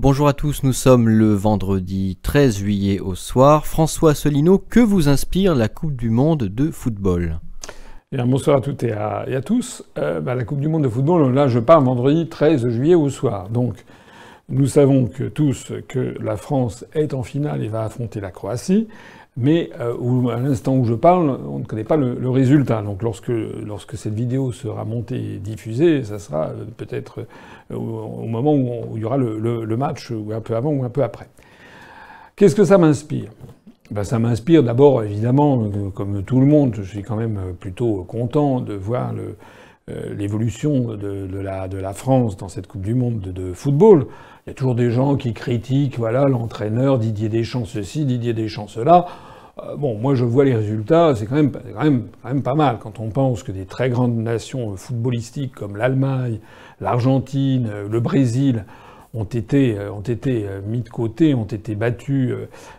Bonjour à tous, nous sommes le vendredi 13 juillet au soir. François Asselineau, que vous inspire la Coupe du Monde de football? Eh bonsoir à toutes et à, tous. Euh, bah, la Coupe du Monde de football, là je pars vendredi 13 juillet au soir. Donc nous savons tous que la France est en finale et va affronter la Croatie. Mais euh, à l'instant où je parle, on ne connaît pas le, résultat. Donc lorsque, lorsque cette vidéo sera montée et diffusée, ça sera euh, peut-être euh, au, moment où, il y aura le, match, ou un peu avant ou un peu après. Qu'est-ce que ça m'inspire? Ben, Ça m'inspire d'abord, évidemment, comme tout le monde, je suis quand même plutôt content de voir l'évolution de, la, de, France dans cette Coupe du Monde de football. Il y a toujours des gens qui critiquent, voilà, l'entraîneur Didier Deschamps ceci, Didier Deschamps cela. Euh, bon, moi je vois les résultats, c'est quand même, quand, même, pas mal quand on pense que des très grandes nations footballistiques comme l'Allemagne, l'Argentine, euh, le Brésil ont été, euh, ont été mis de côté, ont été battus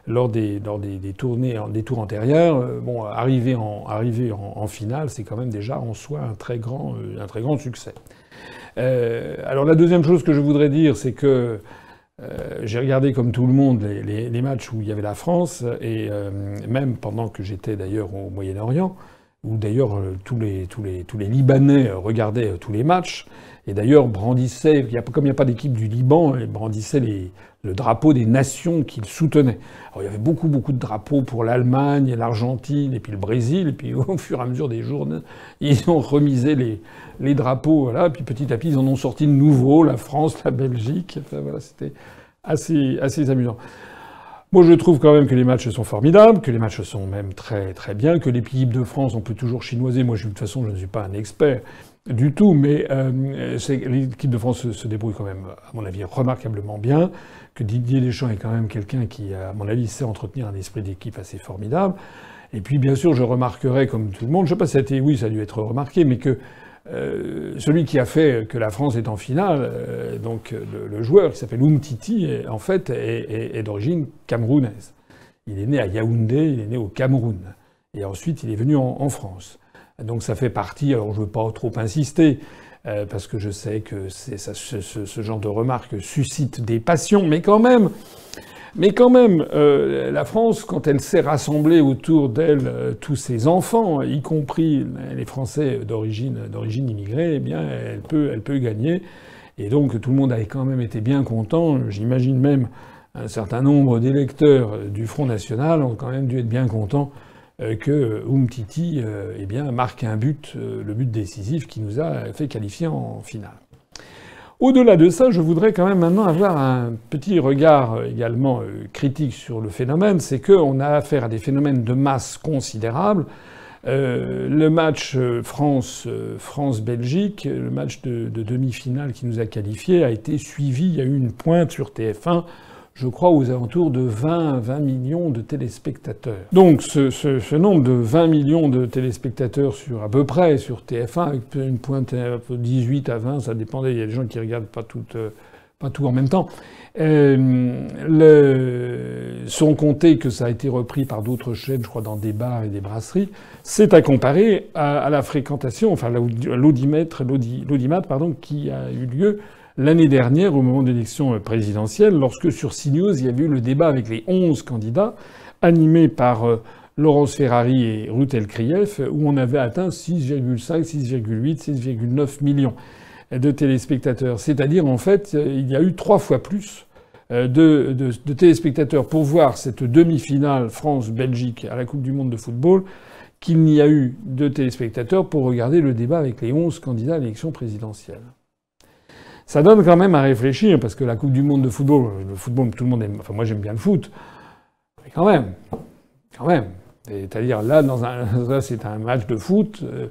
lors des, lors des, des tournées, des tours antérieurs. Bon, arriver en, arriver en, finale, c'est quand même déjà en soi un très grand, un très grand succès. alors la deuxième chose que je voudrais dire, c'est que euh, j'ai regardé comme tout le monde les, matchs où il y avait la France, et euh, même pendant que j'étais d'ailleurs au Moyen-Orient, où d'ailleurs euh, tous les, tous, les, tous les Libanais regardaient tous les matchs, et d'ailleurs brandissaient, comme il n'y a pas d'équipe du Liban, ils brandissaient les, le drapeau des nations qu'ils soutenaient. Alors il y avait beaucoup, beaucoup de drapeaux pour l'Allemagne, l'Argentine, et puis le Brésil, et puis au fur et à mesure des jours, ils ont remisé les, les drapeaux, voilà, puis petit à petit, ils en ont sorti de nouveaux, la France, la Belgique, voilà, c'était assez, assez amusant. Moi, je trouve quand même que les matchs sont formidables, que les matchs sont même très très bien, que l'équipe de France, on peut toujours chinoiser. Moi, de toute façon, je ne suis pas un expert du tout, mais euh, l'équipe de France se, débrouille quand même, à mon avis, remarquablement bien. Que Didier Deschamps est quand même quelqu'un qui, à mon avis, sait entretenir un esprit d'équipe assez formidable. Et puis, bien sûr, je remarquerai, comme tout le monde, je ne sais pas si ça a oui, ça a dû être remarqué, mais que euh, celui qui a fait que la France est en finale, euh, donc le, joueur qui s'appelle Umtiti, en fait, est, d'origine camerounaise. Il est né à Yaoundé, il est né au Cameroun. Et ensuite, il est venu en, France. Donc ça fait partie, alors je ne veux pas trop insister, euh, parce que je sais que ce, genre de remarques suscite des passions, mais quand même, mais quand même, euh, la France, quand elle sait rassembler autour d'elle euh, tous ses enfants, y compris les Français d'origine immigrée, eh elle peut, elle peut gagner. Et donc, tout le monde avait quand même été bien content. J'imagine même un certain nombre d'électeurs du Front National ont quand même dû être bien contents que Umtiti eh bien, marque un but, le but décisif qui nous a fait qualifier en finale. Au-delà de ça, je voudrais quand même maintenant avoir un petit regard euh, également euh, critique sur le phénomène. C'est qu'on a affaire à des phénomènes de masse considérables. Euh, le match France, France-Belgique, le match de, de demi-finale qui nous a qualifiés, a été suivi. Il y a eu une pointe sur TF1 je crois, aux alentours de 20, 20 millions de téléspectateurs. Donc ce, nombre de 20 millions de téléspectateurs sur à peu près sur TF1, avec une pointe de 18 à 20, ça dépendait, il y a des gens qui regardent pas tout, euh, tout en même temps. Euh, le, sans compter que ça a été repris par d'autres chaînes, je crois, dans des bars et des brasseries, c'est à comparer à, la fréquentation, enfin l'audimètre, pardon, qui a eu lieu l'année dernière, au moment de l'élection présidentielle, lorsque sur CNews, il y avait eu le débat avec les 11 candidats, animé par euh, Laurence Ferrari et Ruth Elkrief, où on avait atteint 6,5, 6,8, 6,9 millions de téléspectateurs. C'est-à-dire, en fait, il y a eu trois fois plus euh, de, de téléspectateurs pour voir cette demi-finale France-Belgique à la Coupe du Monde de football qu'il n'y a eu de téléspectateurs pour regarder le débat avec les 11 candidats à l'élection présidentielle. Ça donne quand même à réfléchir, parce que la Coupe du Monde de football, le football, tout le monde aime, enfin moi j'aime bien le foot, mais quand même, quand même. C'est-à-dire là, dans un, c'est un match de foot. Euh,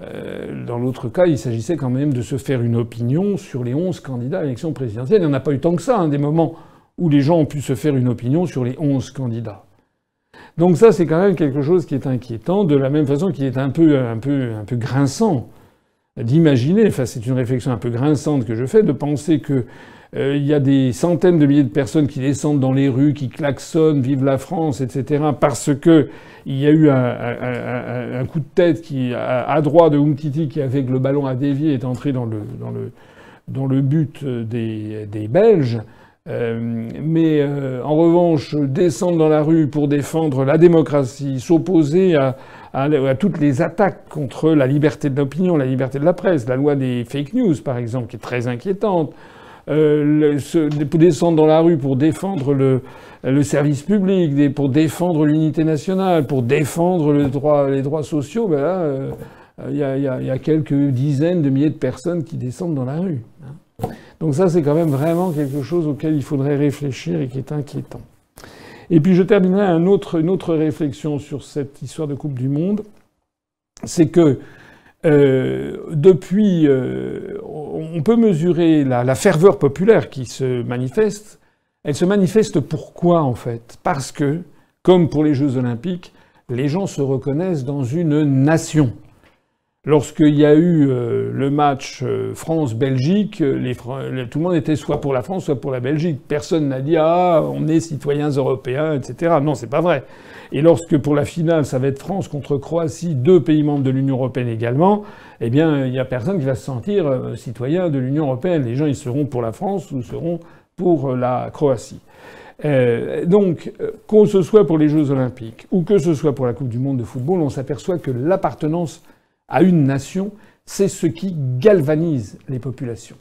euh, dans l'autre cas, il s'agissait quand même de se faire une opinion sur les 11 candidats à l'élection présidentielle. Il n'y en a pas eu tant que ça, hein, des moments où les gens ont pu se faire une opinion sur les 11 candidats. Donc ça, c'est quand même quelque chose qui est inquiétant, de la même façon qu'il est un peu, un peu, un peu grinçant d'imaginer, enfin c'est une réflexion un peu grinçante que je fais, de penser que euh, il y a des centaines de milliers de personnes qui descendent dans les rues, qui klaxonnent, vive la France, etc., parce que il y a eu un, coup de tête qui, à, de Umtiti qui a fait que le ballon a dévié est entré dans le, dans le, dans le but des, des Belges. mais en revanche, descendre dans la rue pour défendre la démocratie, s'opposer à, à, toutes les attaques contre la liberté de l'opinion, la liberté de la presse, la loi des fake news par exemple, qui est très inquiétante, euh, se, descendre dans la rue pour défendre le, le service public, pour défendre l'unité nationale, pour défendre le les droits sociaux, ben là, euh, il y, y, a, quelques dizaines de milliers de personnes qui descendent dans la rue. Hein. Donc ça, c'est quand même vraiment quelque chose auquel il faudrait réfléchir et qui est inquiétant. Et puis je terminerai une autre réflexion sur cette histoire de Coupe du Monde, c'est que euh, depuis, euh, on peut mesurer la, ferveur populaire qui se manifeste. Elle se manifeste pourquoi en fait? Parce que, comme pour les Jeux olympiques, les gens se reconnaissent dans une nation. Lorsqu'il y a eu euh, le match euh, France-Belgique, euh, tout le monde était soit pour la France, soit pour la Belgique. Personne n'a dit ah on est citoyens européens, etc. Non, c'est pas vrai. Et lorsque pour la finale, ça va être France contre Croatie, deux pays membres de l'Union européenne également, eh bien, il n'y a personne qui va se sentir citoyen de l'Union européenne. Les gens, ils seront pour la France ou seront pour la Croatie. donc, que ce soit pour les Jeux Olympiques ou que ce soit pour la Coupe du Monde de football, on s'aperçoit que l'appartenance à une nation, c'est ce qui galvanise les populations.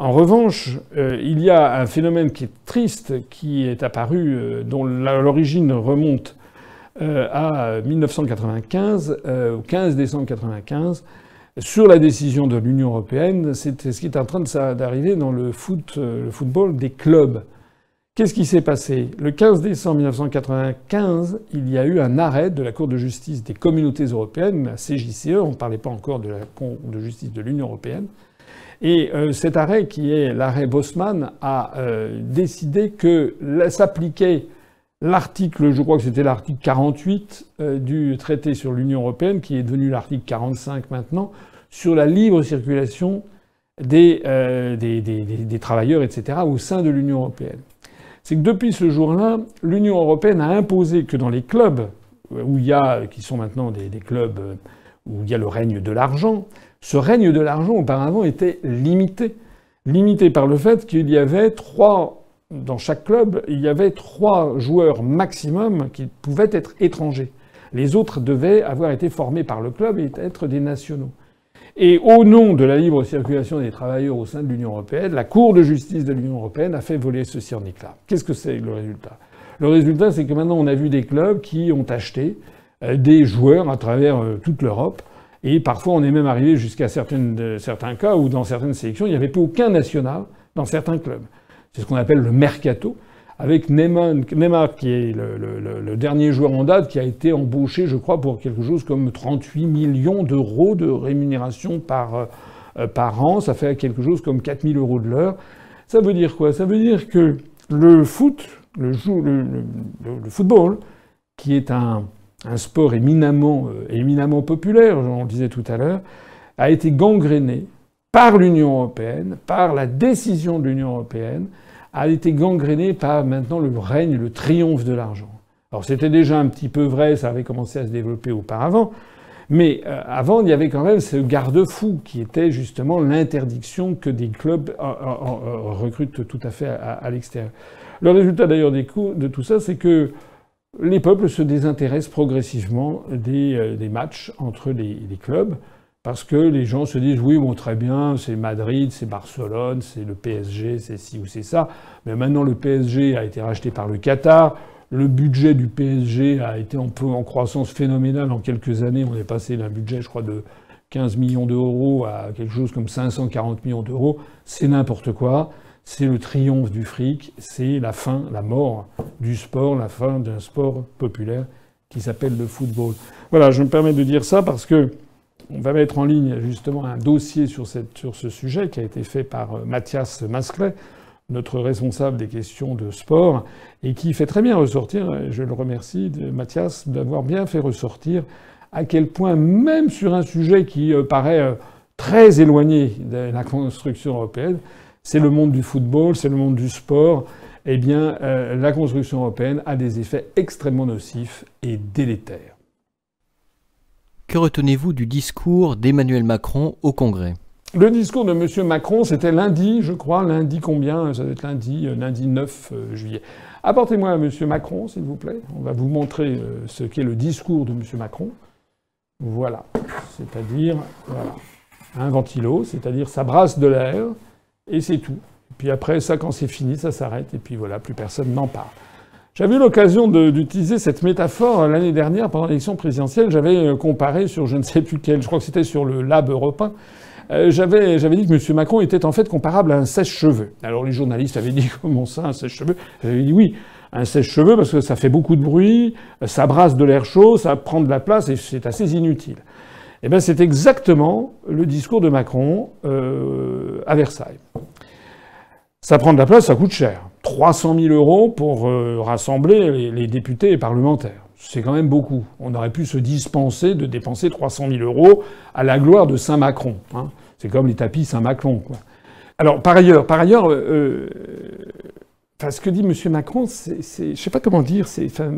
En revanche, euh, il y a un phénomène qui est triste, qui est apparu, euh, dont l'origine remonte euh, à 1995, au 15 décembre 1995, sur la décision de l'Union européenne. C'est ce qui est en train d'arriver dans le, foot, le football des clubs. Qu'est-ce qui s'est passé? Le 15 décembre 1995, il y a eu un arrêt de la Cour de justice des communautés européennes, la CJCE, on ne parlait pas encore de la Cour de justice de l'Union européenne. Et euh, cet arrêt, qui est l'arrêt Bosman, a euh, décidé que s'appliquait l'article, je crois que c'était l'article 48 euh, du traité sur l'Union européenne, qui est devenu l'article 45 maintenant, sur la libre circulation des, travailleurs, etc., au sein de l'Union européenne c'est que depuis ce jour-là, l'Union européenne a imposé que dans les clubs a, qui sont maintenant des, clubs où il y a le règne de l'argent, ce règne de l'argent auparavant était limité. Limité par le fait qu'il y avait trois, dans chaque club, il y avait trois joueurs maximum qui pouvaient être étrangers. Les autres devaient avoir été formés par le club et être des nationaux. Et au nom de la libre circulation des travailleurs au sein de l'Union européenne, la Cour de justice de l'Union européenne a fait voler ceci en éclats. Qu'est-ce que c'est le résultat? Le résultat, c'est que maintenant, on a vu des clubs qui ont acheté euh, des joueurs à travers euh, toute l'Europe. Et parfois, on est même arrivé jusqu'à certains cas où, dans certaines sélections, il n'y avait plus aucun national dans certains clubs. C'est ce qu'on appelle le mercato avec Neymar, qui est le, dernier joueur en date, qui a été embauché, je crois, pour quelque chose comme 38 millions d'euros de rémunération par, euh, par an. Ça fait quelque chose comme 4000 euros de l'heure. Ça veut dire quoi? Ça veut dire que le foot, le, football, qui est un, un sport éminemment, euh, éminemment populaire, on le disait tout à l'heure, a été gangréné par l'Union européenne, par la décision de l'Union européenne, a été gangréné par maintenant le règne, le triomphe de l'argent. Alors c'était déjà un petit peu vrai, ça avait commencé à se développer auparavant, mais euh, avant il y avait quand même ce garde-fou qui était justement l'interdiction que des clubs euh, euh, recrutent tout à fait à, l'extérieur. Le résultat d'ailleurs de tout ça, c'est que les peuples se désintéressent progressivement des, des matchs entre les clubs. Parce que les gens se disent oui, bon, très bien, c'est Madrid, c'est Barcelone, c'est le PSG, c'est ci ou c'est ça. Mais maintenant, le PSG a été racheté par le Qatar. Le budget du PSG a été peu en croissance phénoménale en quelques années. On est passé d'un budget, je crois, de 15 millions d'euros à quelque chose comme 540 millions d'euros. C'est n'importe quoi. C'est le triomphe du fric. C'est la fin, la mort du sport, la fin d'un sport populaire qui s'appelle le football. Voilà, je me permets de dire ça parce que on va mettre en ligne justement un dossier sur, ce sujet qui a été fait par euh, Mathias Masclet, notre responsable des questions de sport, et qui fait très bien ressortir, je le remercie, Mathias, d'avoir bien fait ressortir à quel point, même sur un sujet qui euh, paraît euh, très éloigné de la construction européenne, c'est le monde du football, c'est le monde du sport, eh bien, la construction européenne a des effets extrêmement nocifs et délétères. Que retenez-vous du discours d'Emmanuel Macron au Congrès? Le discours de M. Macron, c'était lundi, je crois, lundi combien? Ça doit être lundi, euh, lundi 9 euh, juillet. Apportez-moi M. Macron, s'il vous plaît. On va vous montrer euh, ce qu'est le discours de M. Macron. Voilà. C'est-à-dire, voilà. Un ventilo, c'est-à-dire ça brasse de l'air, et c'est tout. Puis après, ça, quand c'est fini, ça s'arrête, et puis voilà, plus personne n'en parle. J'avais eu l'occasion d'utiliser cette métaphore l'année dernière pendant l'élection présidentielle. J'avais comparé sur je ne sais plus quel, je crois que c'était sur le Lab européen, euh, j'avais, j'avais dit que M. Macron était en fait comparable à un sèche-cheveux. Alors les journalistes avaient dit comment ça, un sèche-cheveux? J'avais dit oui, un sèche-cheveux parce que ça fait beaucoup de bruit, ça brasse de l'air chaud, ça prend de la place et c'est assez inutile. Eh bien, c'est exactement le discours de Macron euh, à Versailles. Ça prend de la place, ça coûte cher. 300 000 euros pour euh, rassembler les, députés et parlementaires. C'est quand même beaucoup. On aurait pu se dispenser de dépenser 300 000 euros à la gloire de Saint-Macron. Hein. C'est comme les tapis Saint-Macron. Quoi. Alors, par ailleurs, par ailleurs euh, enfin, ce que dit M. Macron, c'est, je ne sais pas comment dire,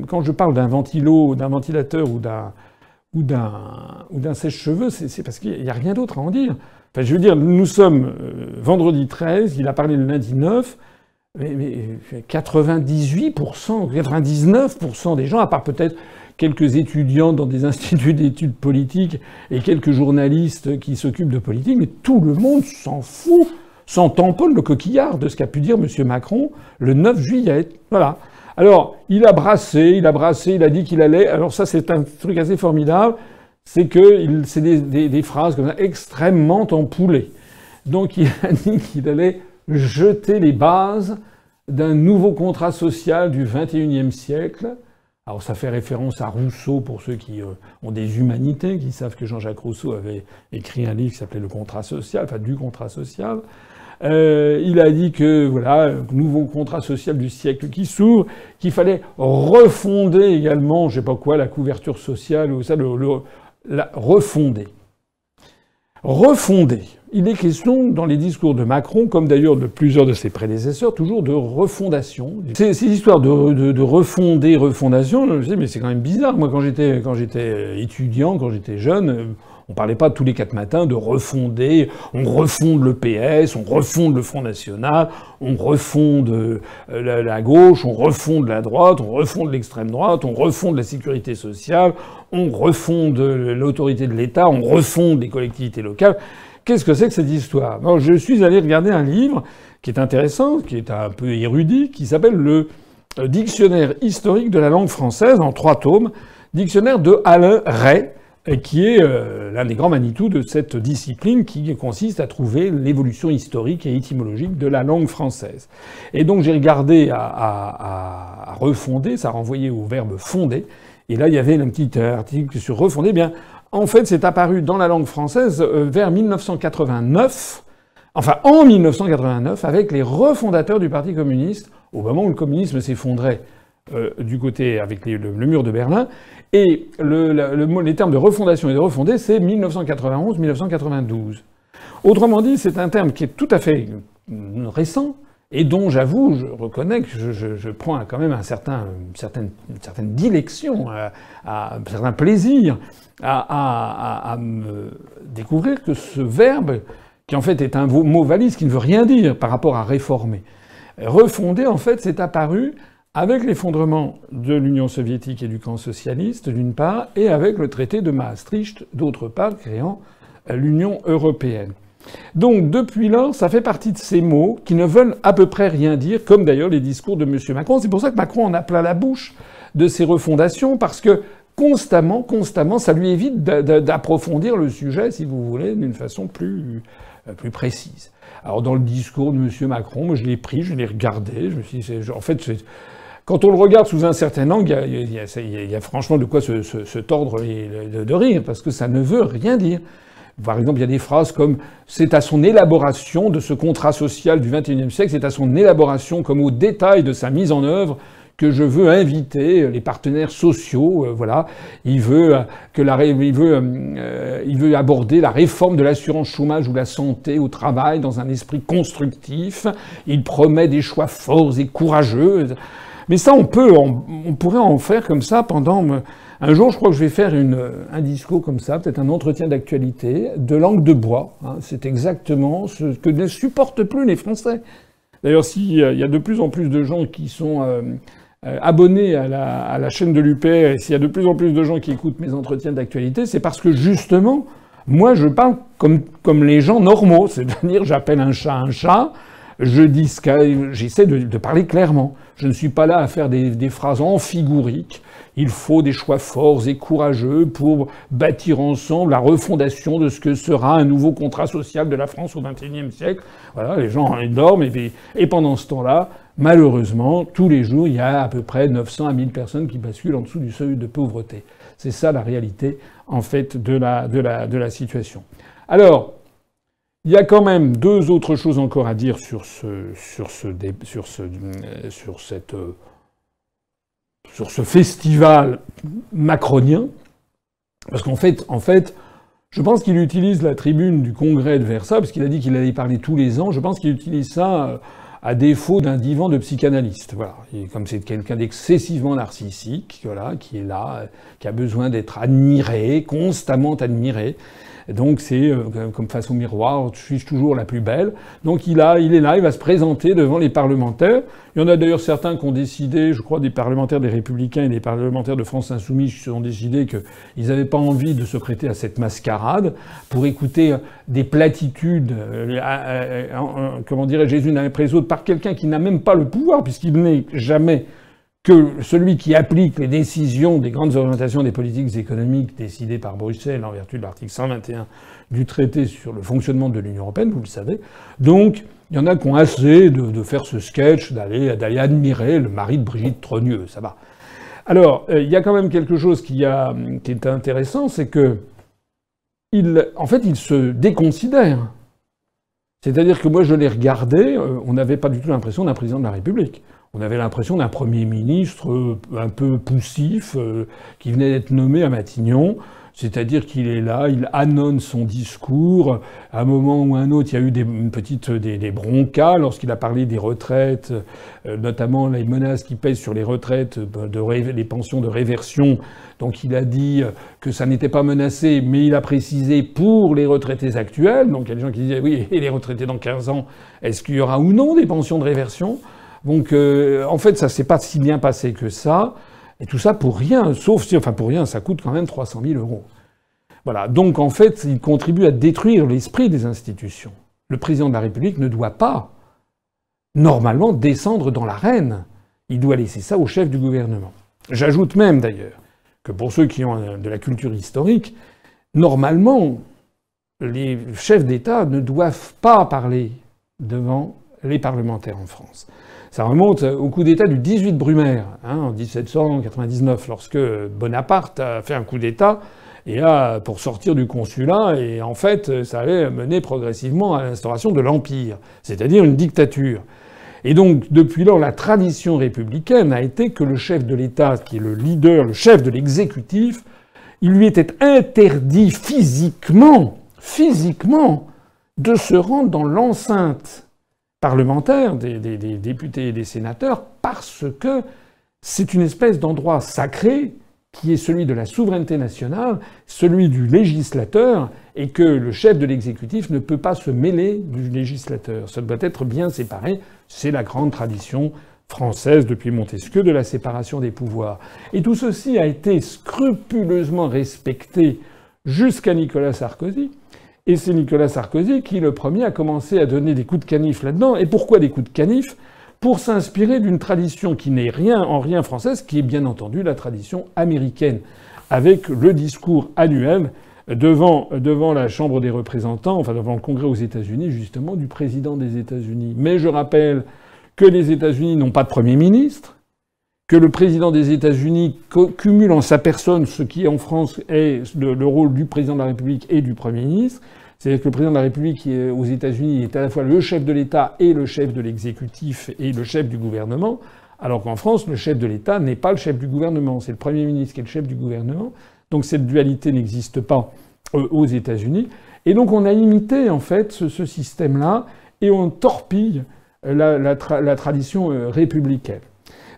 quand je parle d'un ventilo, d'un ventilateur ou d'un, ou d'un, ou d'un sèche-cheveux, c'est, parce qu'il n'y a rien d'autre à en dire. Enfin, je veux dire, nous sommes euh, vendredi 13, il a parlé le lundi 9, mais, mais 98%, 99% des gens, à part peut-être quelques étudiants dans des instituts d'études politiques et quelques journalistes qui s'occupent de politique, mais tout le monde s'en fout, s'en tamponne le coquillard de ce qu'a pu dire M. Macron le 9 juillet. Voilà. Alors, il a brassé, il a brassé, il a dit qu'il allait. Alors ça, c'est un truc assez formidable, c'est que c'est des, des, des, phrases comme ça, extrêmement empoulées. Donc, il a dit qu'il allait jeter les bases d'un nouveau contrat social du XXIe siècle alors ça fait référence à Rousseau pour ceux qui euh, ont des humanités, qui savent que Jean-Jacques Rousseau avait écrit un livre qui s'appelait Le contrat social, enfin du contrat social. Euh, il a dit que voilà, nouveau contrat social du siècle qui s'ouvre, qu'il fallait refonder également, je sais pas quoi, la couverture sociale ou ça, le, la, refonder. Refonder. Il est question dans les discours de Macron, comme d'ailleurs de plusieurs de ses prédécesseurs, toujours de refondation. Ces, ces histoires de, de, de, refonder, refondation, je sais, mais c'est quand même bizarre. Moi, quand j'étais quand j'étais étudiant, quand j'étais jeune, on parlait pas tous les quatre matins de refonder. On refonde le PS, on refonde le Front National, on refonde euh, la, gauche, on refonde la droite, on refonde l'extrême droite, on refonde la sécurité sociale, on refonde l'autorité de l'État, on refonde les collectivités locales. Qu'est-ce que c'est que cette histoire? Je suis allé regarder un livre qui est intéressant, qui est un peu érudit, qui s'appelle le euh, Dictionnaire historique de la langue française en trois tomes, dictionnaire de Alain Ray, qui est euh, l'un des grands Manitou de cette discipline qui consiste à trouver l'évolution historique et étymologique de la langue française. Et donc j'ai regardé à, à, à, refonder, ça renvoyait au verbe fonder, et là il y avait un petit article sur refonder. Eh bien, en fait, c'est apparu dans la langue française euh, vers 1989, enfin en 1989, avec les refondateurs du Parti communiste, au moment où le communisme s'effondrait euh, du côté avec le, mur de Berlin. Et le, le, les termes de refondation et de refonder, c'est 1991-1992. Autrement dit, c'est un terme qui est tout à fait récent, et dont j'avoue, je reconnais que je, prends quand même un certain, une, certaine, dilection, à, un certain plaisir à, à, à, me découvrir que ce verbe, qui en fait est un mot valise qui ne veut rien dire par rapport à réformer, refonder, en fait, c'est apparu avec l'effondrement de l'Union soviétique et du camp socialiste, d'une part, et avec le traité de Maastricht, d'autre part, créant l'Union européenne. Donc depuis là, ça fait partie de ces mots qui ne veulent à peu près rien dire, comme d'ailleurs les discours de M. Macron. C'est pour ça que Macron en a plein la bouche de ces refondations, parce que constamment, constamment, ça lui évite d'approfondir le sujet, si vous voulez, d'une façon plus, euh, plus précise. Alors dans le discours de M. Macron, moi je l'ai pris, je l'ai regardé, je me suis dit, en fait, quand on le regarde sous un certain angle, il y a, franchement de quoi se, tordre de, de rire, parce que ça ne veut rien dire. Par exemple, il y a des phrases comme c'est à son élaboration de ce contrat social du XXIe siècle, c'est à son élaboration comme au détail de sa mise en œuvre que je veux inviter les partenaires sociaux. Euh, voilà, il veut euh, que la, il veut, euh, il veut aborder la réforme de l'assurance chômage ou la santé au travail dans un esprit constructif. Il promet des choix forts et courageux. Mais ça, on peut, on, pourrait en faire comme ça pendant Un jour, je crois que je vais faire une, un discours comme ça, peut-être un entretien d'actualité, de langue de bois. Hein. C'est exactement ce que ne supportent plus les Français. D'ailleurs, s'il y a de plus en plus de gens qui sont euh, euh, abonnés à la, chaîne de l'UPR, et s'il y a de plus en plus de gens qui écoutent mes entretiens d'actualité, c'est parce que justement, moi, je parle comme, comme les gens normaux. C'est-à-dire, j'appelle un chat un chat, je dis j'essaie de, parler clairement. Je ne suis pas là à faire des, des phrases amphiguriques. Il faut des choix forts et courageux pour bâtir ensemble la refondation de ce que sera un nouveau contrat social de la France au XXIe siècle. Voilà, les gens ils dorment et, et pendant ce temps-là, malheureusement, tous les jours, il y a à peu près 900 à 1000 personnes qui basculent en dessous du seuil de pauvreté. C'est ça la réalité, en fait, de la, de la situation. Alors, il y a quand même deux autres choses encore à dire sur ce, sur ce, sur ce, sur cette sur ce festival macronien, parce qu'en fait, en fait, je pense qu'il utilise la tribune du congrès de Versailles, parce qu'il a dit qu'il allait parler tous les ans, je pense qu'il utilise ça euh, à défaut d'un divan de psychanalyste. Voilà. Comme c'est quelqu'un d'excessivement narcissique, voilà, qui est là, qui a besoin d'être admiré, constamment admiré, donc c'est euh, comme face au miroir, suis-je toujours la plus belle Donc il, a, il est là, il va se présenter devant les parlementaires. Il y en a d'ailleurs certains qui ont décidé, je crois des parlementaires des Républicains et des parlementaires de France Insoumise qui ont décidé qu'ils n'avaient pas envie de se prêter à cette mascarade pour écouter des platitudes, euh, euh, comment dirais-je, les unes après les autres, par quelqu'un qui n'a même pas le pouvoir, puisqu'il n'est jamais que celui qui applique les décisions des grandes orientations des politiques économiques décidées par Bruxelles en vertu de l'article 121 du traité sur le fonctionnement de l'Union européenne, vous le savez. Donc, il y en a qui ont assez de, faire ce sketch, d'aller, admirer le mari de Brigitte Trogneux, ça va. Alors, euh, il y a quand même quelque chose qui, est intéressant, c'est que, il, en fait, il se déconsidère. C'est-à-dire que moi, je l'ai regardé, euh, on n'avait pas du tout l'impression d'un président de la République on avait l'impression d'un Premier ministre euh, un peu poussif euh, qui venait d'être nommé à Matignon. C'est-à-dire qu'il est là, il annonce son discours. À un moment ou à un autre, il y a eu des, une petite, des, des broncas lorsqu'il a parlé des retraites, euh, notamment les menaces qui pèsent sur les retraites, de, les pensions de réversion. Donc il a dit que ça n'était pas menacé, mais il a précisé pour les retraités actuels. Donc il y a des gens qui disaient oui, et les retraités dans 15 ans, est-ce qu'il y aura ou non des pensions de réversion? Donc, euh, en fait, ça s'est pas si bien passé que ça. Et tout ça pour rien, sauf si, enfin pour rien, ça coûte quand même 300 000 euros. Voilà. Donc, en fait, il contribue à détruire l'esprit des institutions. Le président de la République ne doit pas, normalement, descendre dans l'arène. Il doit laisser ça au chef du gouvernement. J'ajoute même, d'ailleurs, que pour ceux qui ont de la culture historique, normalement, les chefs d'État ne doivent pas parler devant les parlementaires en France. Ça remonte au coup d'État du 18 Brumaire, hein, en 1799, lorsque Bonaparte a fait un coup d'État et pour sortir du consulat, et en fait, ça allait mener progressivement à l'instauration de l'Empire, c'est-à-dire une dictature. Et donc, depuis lors, la tradition républicaine a été que le chef de l'État, qui est le leader, le chef de l'exécutif, il lui était interdit physiquement, physiquement, de se rendre dans l'enceinte parlementaires, des, députés et des sénateurs, parce que c'est une espèce d'endroit sacré qui est celui de la souveraineté nationale, celui du législateur, et que le chef de l'exécutif ne peut pas se mêler du législateur. Ça doit être bien séparé. C'est la grande tradition française depuis Montesquieu de la séparation des pouvoirs. Et tout ceci a été scrupuleusement respecté jusqu'à Nicolas Sarkozy, et c'est Nicolas Sarkozy qui, le premier, a commencé à donner des coups de canif là-dedans. Et pourquoi des coups de canif? Pour s'inspirer d'une tradition qui n'est rien en rien française, qui est bien entendu la tradition américaine, avec le discours annuel devant, devant la Chambre des représentants, enfin devant le Congrès aux États-Unis, justement, du président des États-Unis. Mais je rappelle que les États-Unis n'ont pas de Premier ministre, que le président des États-Unis cumule en sa personne ce qui en France est le, rôle du président de la République et du Premier ministre. C'est-à-dire que le président de la République aux États-Unis est à la fois le chef de l'État et le chef de l'exécutif et le chef du gouvernement, alors qu'en France, le chef de l'État n'est pas le chef du gouvernement, c'est le Premier ministre qui est le chef du gouvernement. Donc cette dualité n'existe pas euh, aux États-Unis. Et donc on a imité en fait ce, système-là et on torpille la, la tradition euh, républicaine.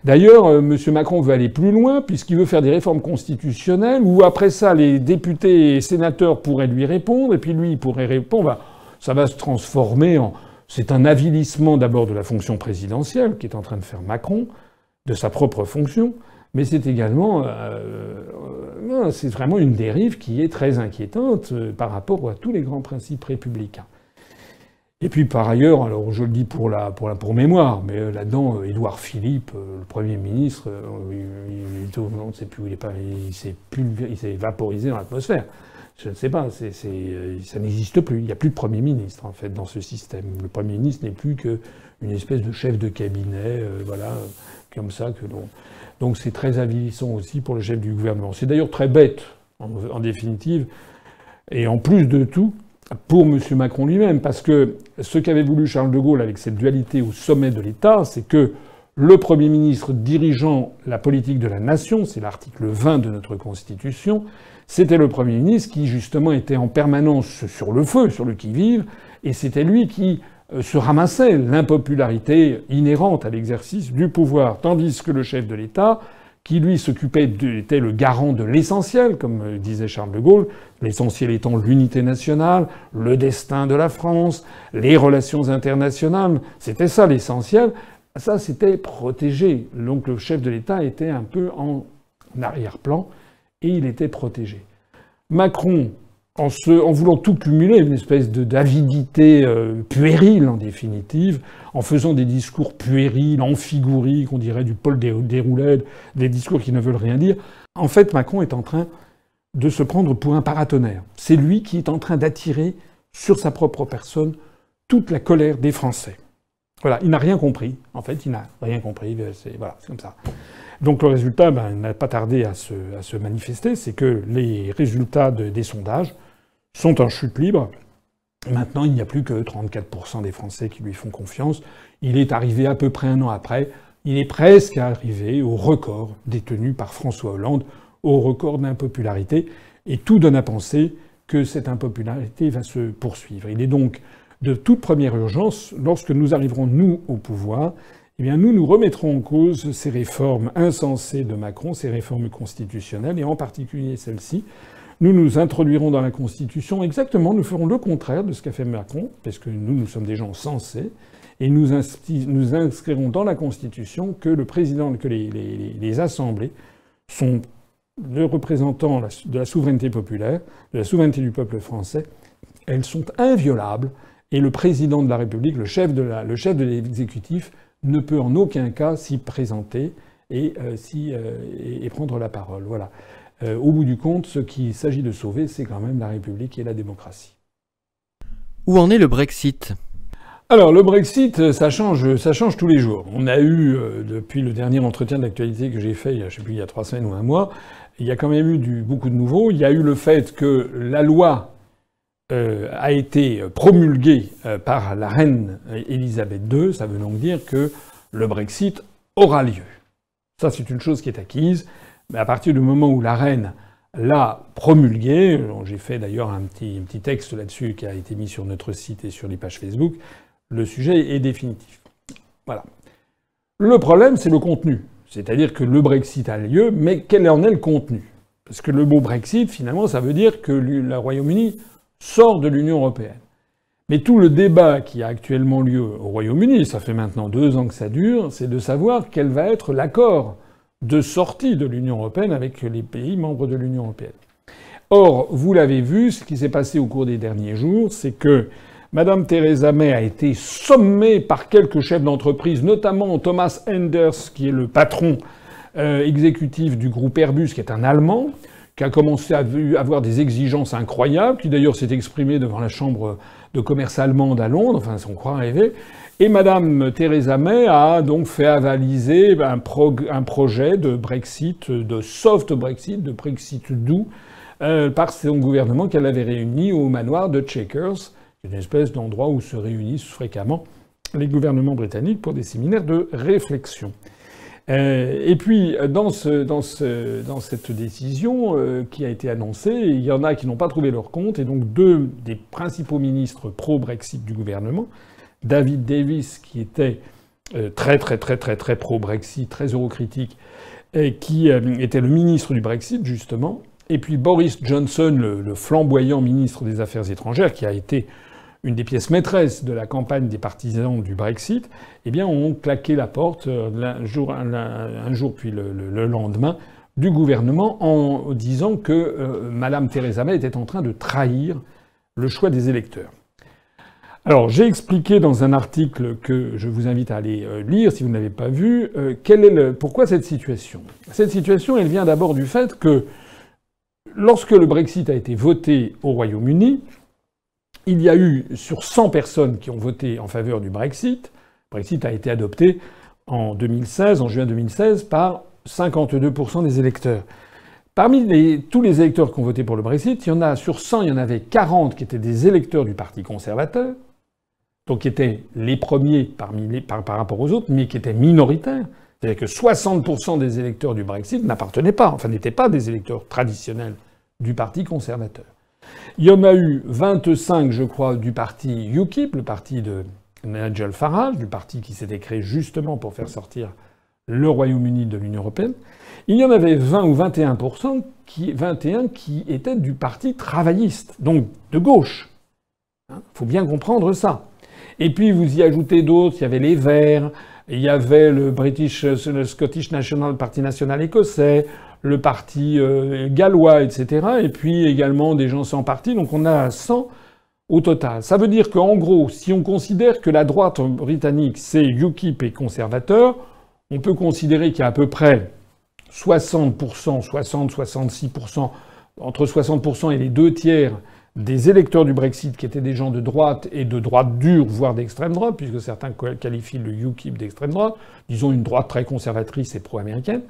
D'ailleurs, euh, M. Macron veut aller plus loin puisqu'il veut faire des réformes constitutionnelles où après ça, les députés et sénateurs pourraient lui répondre et puis lui, pourrait répondre. Ça va se transformer en... C'est un avilissement d'abord de la fonction présidentielle qui est en train de faire Macron, de sa propre fonction, mais c'est également... Euh, euh, c'est vraiment une dérive qui est très inquiétante par rapport à tous les grands principes républicains. Et puis par ailleurs, alors je le dis pour la pour, la, pour mémoire, mais euh, là-dedans, euh, Édouard Philippe, euh, le Premier ministre, il, ne sait plus où il est pas, il s'est il s'est vaporisé dans l'atmosphère. Je ne sais pas, ça n'existe plus. Il n'y a plus de Premier ministre en fait dans ce système. Le Premier ministre n'est plus qu'une espèce de chef de cabinet, voilà, comme ça que l'on. Donc c'est très avilissant aussi pour le chef du gouvernement. C'est d'ailleurs très bête en définitive. Et en plus de tout, pour M. Macron lui-même, parce que ce qu'avait voulu Charles de Gaulle avec cette dualité au sommet de l'État, c'est que le Premier ministre dirigeant la politique de la nation, c'est l'article 20 de notre Constitution, c'était le Premier ministre qui justement était en permanence sur le feu, sur le qui-vive, et c'était lui qui euh, se ramassait l'impopularité inhérente à l'exercice du pouvoir, tandis que le chef de l'État qui lui s'occupait était le garant de l'essentiel, comme euh, disait Charles de Gaulle, l'essentiel étant l'unité nationale, le destin de la France, les relations internationales, c'était ça l'essentiel. Ça, c'était protégé. Donc le chef de l'État était un peu en arrière-plan et il était protégé. Macron en, voulant tout cumuler, une espèce d'avidité euh, puérile en définitive, en faisant des discours puérils, amphiguriques, on dirait du Paul Déroulède, des discours qui ne veulent rien dire. En fait, Macron est en train de se prendre pour un paratonnerre. C'est lui qui est en train d'attirer sur sa propre personne toute la colère des Français. Voilà, il n'a rien compris. En fait, il n'a rien compris. C'est voilà, comme ça. Donc le résultat ben, n'a pas tardé à se, manifester, c'est que les résultats de, des sondages sont en chute libre. Maintenant, il n'y a plus que 34% des Français qui lui font confiance. Il est arrivé à peu près un an après. Il est presque arrivé au record détenu par François Hollande, au record d'impopularité. Et tout donne à penser que cette impopularité va se poursuivre. Il est donc de toute première urgence, lorsque nous arriverons, nous, au pouvoir, eh bien, nous, nous remettrons en cause ces réformes insensées de Macron, ces réformes constitutionnelles, et en particulier celle-ci, nous nous introduirons dans la Constitution exactement, nous ferons le contraire de ce qu'a fait Macron, parce que nous, nous sommes des gens sensés, et nous, inscrirons dans la Constitution que le président, que les, assemblées sont le représentant de la souveraineté populaire, de la souveraineté du peuple français, elles sont inviolables, et le président de la République, le chef de, la, le chef de l'exécutif, ne peut en aucun cas s'y présenter et, euh, euh, et, prendre la parole. Voilà. Euh, au bout du compte, ce qu'il s'agit de sauver, c'est quand même la République et la démocratie. Où en est le Brexit? Alors le Brexit, ça change, ça change tous les jours. On a eu, depuis le dernier entretien d'actualité que j'ai fait, je sais plus, il y a trois semaines ou un mois, il y a quand même eu du, beaucoup de nouveaux. Il y a eu le fait que la loi a été promulguée par la reine Elisabeth II. Ça veut donc dire que le Brexit aura lieu. Ça, c'est une chose qui est acquise. Mais à partir du moment où la reine l'a promulgué, j'ai fait d'ailleurs un petit, texte là-dessus qui a été mis sur notre site et sur les pages Facebook, le sujet est définitif. Voilà. Le problème, c'est le contenu. C'est-à-dire que le Brexit a lieu, mais quel en est le contenu? Parce que le mot Brexit, finalement, ça veut dire que le Royaume-Uni sort de l'Union européenne. Mais tout le débat qui a actuellement lieu au Royaume-Uni, ça fait maintenant deux ans que ça dure, c'est de savoir quel va être l'accord de sortie de l'Union européenne avec les pays membres de l'Union européenne. Or, vous l'avez vu, ce qui s'est passé au cours des derniers jours, c'est que Madame Theresa May a été sommée par quelques chefs d'entreprise, notamment Thomas Enders, qui est le patron euh, exécutif du groupe Airbus, qui est un Allemand, qui a commencé à avoir des exigences incroyables, qui d'ailleurs s'est exprimé devant la Chambre de commerce allemande à Londres, enfin, on croit rêver. Et Madame Theresa May a donc fait avaliser un, projet de Brexit, de soft Brexit, de Brexit doux, euh, par son gouvernement qu'elle avait réuni au manoir de Chequers, une espèce d'endroit où se réunissent fréquemment les gouvernements britanniques pour des séminaires de réflexion. Euh, et puis, dans cette décision euh, qui a été annoncée, il y en a qui n'ont pas trouvé leur compte, et donc deux des principaux ministres pro-Brexit du gouvernement, David Davis, qui était très très très très très pro-Brexit, très eurocritique, qui était le ministre du Brexit justement, et puis Boris Johnson, le, flamboyant ministre des Affaires étrangères, qui a été une des pièces maîtresses de la campagne des partisans du Brexit, eh bien, ont claqué la porte un jour, un, jour puis le, lendemain du gouvernement en disant que euh, Madame Theresa May était en train de trahir le choix des électeurs. Alors, j'ai expliqué dans un article que je vous invite à aller euh, lire si vous ne l'avez pas vu, euh, pourquoi cette situation? Cette situation, elle vient d'abord du fait que lorsque le Brexit a été voté au Royaume-Uni, il y a eu sur 100 personnes qui ont voté en faveur du Brexit. Le Brexit a été adopté en 2016, en juin 2016, par 52% des électeurs. Parmi tous les électeurs qui ont voté pour le Brexit, il y en a sur 100, il y en avait 40 qui étaient des électeurs du Parti conservateur, donc qui étaient les premiers par rapport aux autres, mais qui étaient minoritaires. C'est-à-dire que 60% des électeurs du Brexit n'appartenaient pas, enfin n'étaient pas des électeurs traditionnels du Parti conservateur. Il y en a eu 25, je crois, du parti UKIP, le parti de Nigel Farage, du parti qui s'était créé justement pour faire sortir le Royaume-Uni de l'Union européenne. Il y en avait 20 ou 21 qui, 21 qui étaient du parti travailliste, donc de gauche. Il hein, faut bien comprendre ça. Et puis vous y ajoutez d'autres, il y avait les Verts, il y avait le British, le Scottish National, le Parti national écossais, le Parti euh, gallois, etc. Et puis également des gens sans parti. Donc on a 100 au total. Ça veut dire qu'en gros, si on considère que la droite britannique c'est UKIP et conservateur, on peut considérer qu'il y a à peu près 60%, 60, 66%, entre 60% et les deux tiers des électeurs du Brexit qui étaient des gens de droite et de droite dure, voire d'extrême droite, puisque certains qualifient le UKIP d'extrême droite, disons une droite très conservatrice et pro-américaine.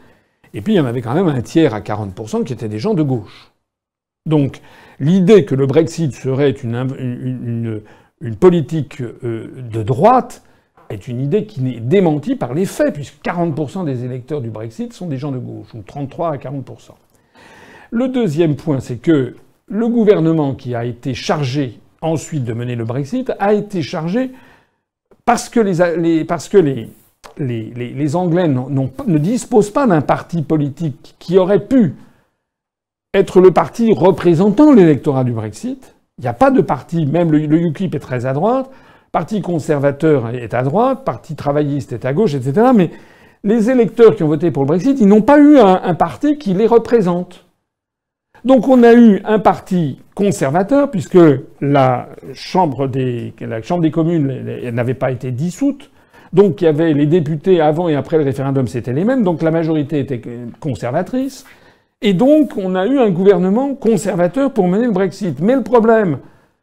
Et puis il y en avait quand même un tiers à 40% qui étaient des gens de gauche. Donc l'idée que le Brexit serait une, politique euh, de droite est une idée qui n'est démentie par les faits, puisque 40% des électeurs du Brexit sont des gens de gauche, ou 33 à 40%. Le deuxième point, c'est que le gouvernement qui a été chargé ensuite de mener le Brexit a été chargé parce que les, Anglais ne disposent pas d'un parti politique qui aurait pu être le parti représentant l'électorat du Brexit. Il n'y a pas de parti, même le, le UKIP est très à droite, Parti conservateur est à droite, Parti travailliste est à gauche, etc. Mais les électeurs qui ont voté pour le Brexit, ils n'ont pas eu un, parti qui les représente. Donc on a eu un parti conservateur, puisque la Chambre des, communes n'avait pas été dissoute. Donc il y avait les députés avant et après le référendum, c'était les mêmes. Donc la majorité était conservatrice. Et donc on a eu un gouvernement conservateur pour mener le Brexit. Mais le problème,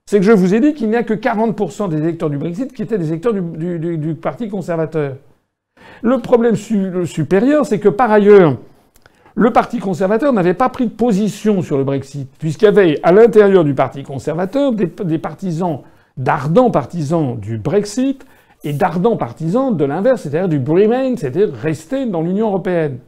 c'est que je vous ai dit qu'il n'y a que 40% des électeurs du Brexit qui étaient des électeurs du, Parti conservateur. Le problème supérieur, c'est que par ailleurs, le Parti conservateur n'avait pas pris de position sur le Brexit, puisqu'il y avait à l'intérieur du Parti conservateur des, partisans, d'ardents partisans du Brexit et d'ardents partisans de l'inverse, c'est-à-dire du Remain, c'est-à-dire rester dans l'Union européenne.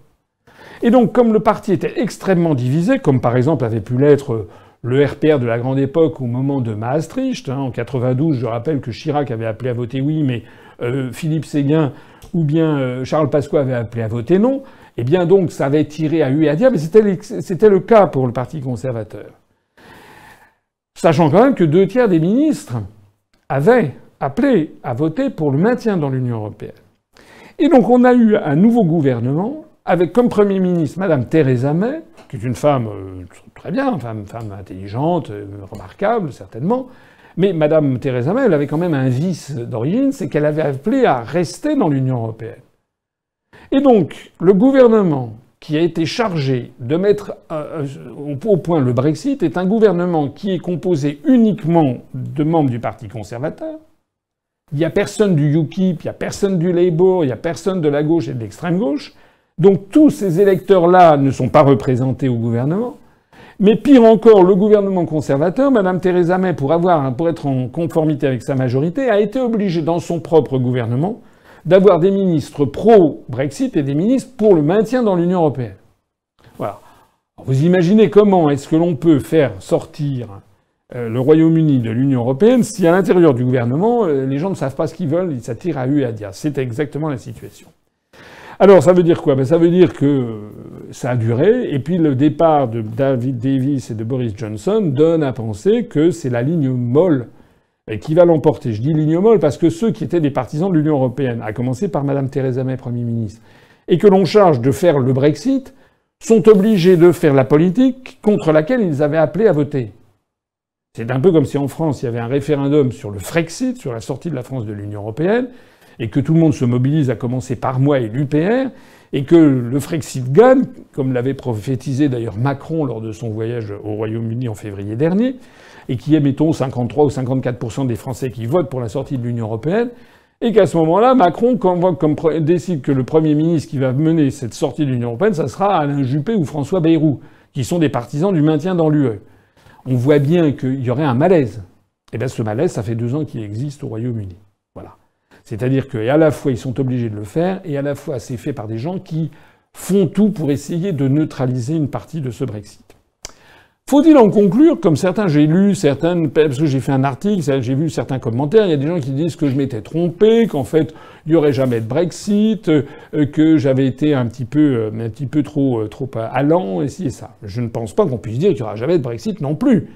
Et donc, comme le parti était extrêmement divisé, comme par exemple avait pu l'être le RPR de la grande époque au moment de Maastricht. Hein, en 92, je rappelle que Chirac avait appelé à voter oui, mais euh, Philippe Séguin ou bien euh, Charles Pasqua avaient appelé à voter non. Eh bien donc, ça avait tiré à hu et à dire, mais c'était le cas pour le Parti conservateur. Sachant quand même que deux tiers des ministres avaient appelé à voter pour le maintien dans l'Union européenne. Et donc on a eu un nouveau gouvernement avec comme Premier ministre Madame Theresa May, qui est une femme euh, très bien, femme, femme intelligente, euh, remarquable certainement, mais Madame Theresa May, elle avait quand même un vice d'origine, c'est qu'elle avait appelé à rester dans l'Union européenne. Et donc, le gouvernement qui a été chargé de mettre euh, au point le Brexit est un gouvernement qui est composé uniquement de membres du Parti conservateur. Il n'y a personne du UKIP, il n'y a personne du Labour, il n'y a personne de la gauche et de l'extrême gauche. Donc tous ces électeurs-là ne sont pas représentés au gouvernement. Mais pire encore, le gouvernement conservateur, Madame Theresa May, pour, pour être en conformité avec sa majorité, a été obligée dans son propre gouvernement d'avoir des ministres pro-Brexit et des ministres pour le maintien dans l'Union européenne. Voilà. vous imaginez comment est-ce que l'on peut faire sortir euh, le Royaume-Uni de l'Union européenne si à l'intérieur du gouvernement, euh, les gens ne savent pas ce qu'ils veulent, ça tire à U et à dia. C'est exactement la situation. Alors ça veut dire quoi? Ben, Ça veut dire que ça a duré, et puis le départ de David Davis et de Boris Johnson donne à penser que c'est la ligne molle qui va l'emporter? Je dis ligne molle parce que ceux qui étaient des partisans de l'Union européenne, à commencer par Mme Theresa May, Premier ministre, et que l'on charge de faire le Brexit, sont obligés de faire la politique contre laquelle ils avaient appelé à voter. C'est un peu comme si en France, il y avait un référendum sur le Frexit, sur la sortie de la France de l'Union européenne, et que tout le monde se mobilise, à commencer par moi et l'UPR, et que le Frexit gagne, comme l'avait prophétisé d'ailleurs Macron lors de son voyage au Royaume-Uni en février dernier, et qui est, mettons, 53 ou 54% des Français qui votent pour la sortie de l'Union européenne, et qu'à ce moment-là, Macron décide que le Premier ministre qui va mener cette sortie de l'Union européenne, ça sera Alain Juppé ou François Bayrou, qui sont des partisans du maintien dans l'UE. On voit bien qu'il y aurait un malaise. Et eh bien ce malaise, ça fait deux ans qu'il existe au Royaume-Uni. Voilà. C'est-à-dire qu'à la fois ils sont obligés de le faire, et à la fois c'est fait par des gens qui font tout pour essayer de neutraliser une partie de ce Brexit. Faut-il en conclure, comme certains, j'ai lu certaines, parce que j'ai fait un article, j'ai vu certains commentaires, il y a des gens qui disent que je m'étais trompé, qu'en fait, il n'y aurait jamais de Brexit, euh, que j'avais été un petit peu, euh, un petit peu trop, euh, trop allant, et ci et ça. Je ne pense pas qu'on puisse dire qu'il n'y aura jamais de Brexit non plus.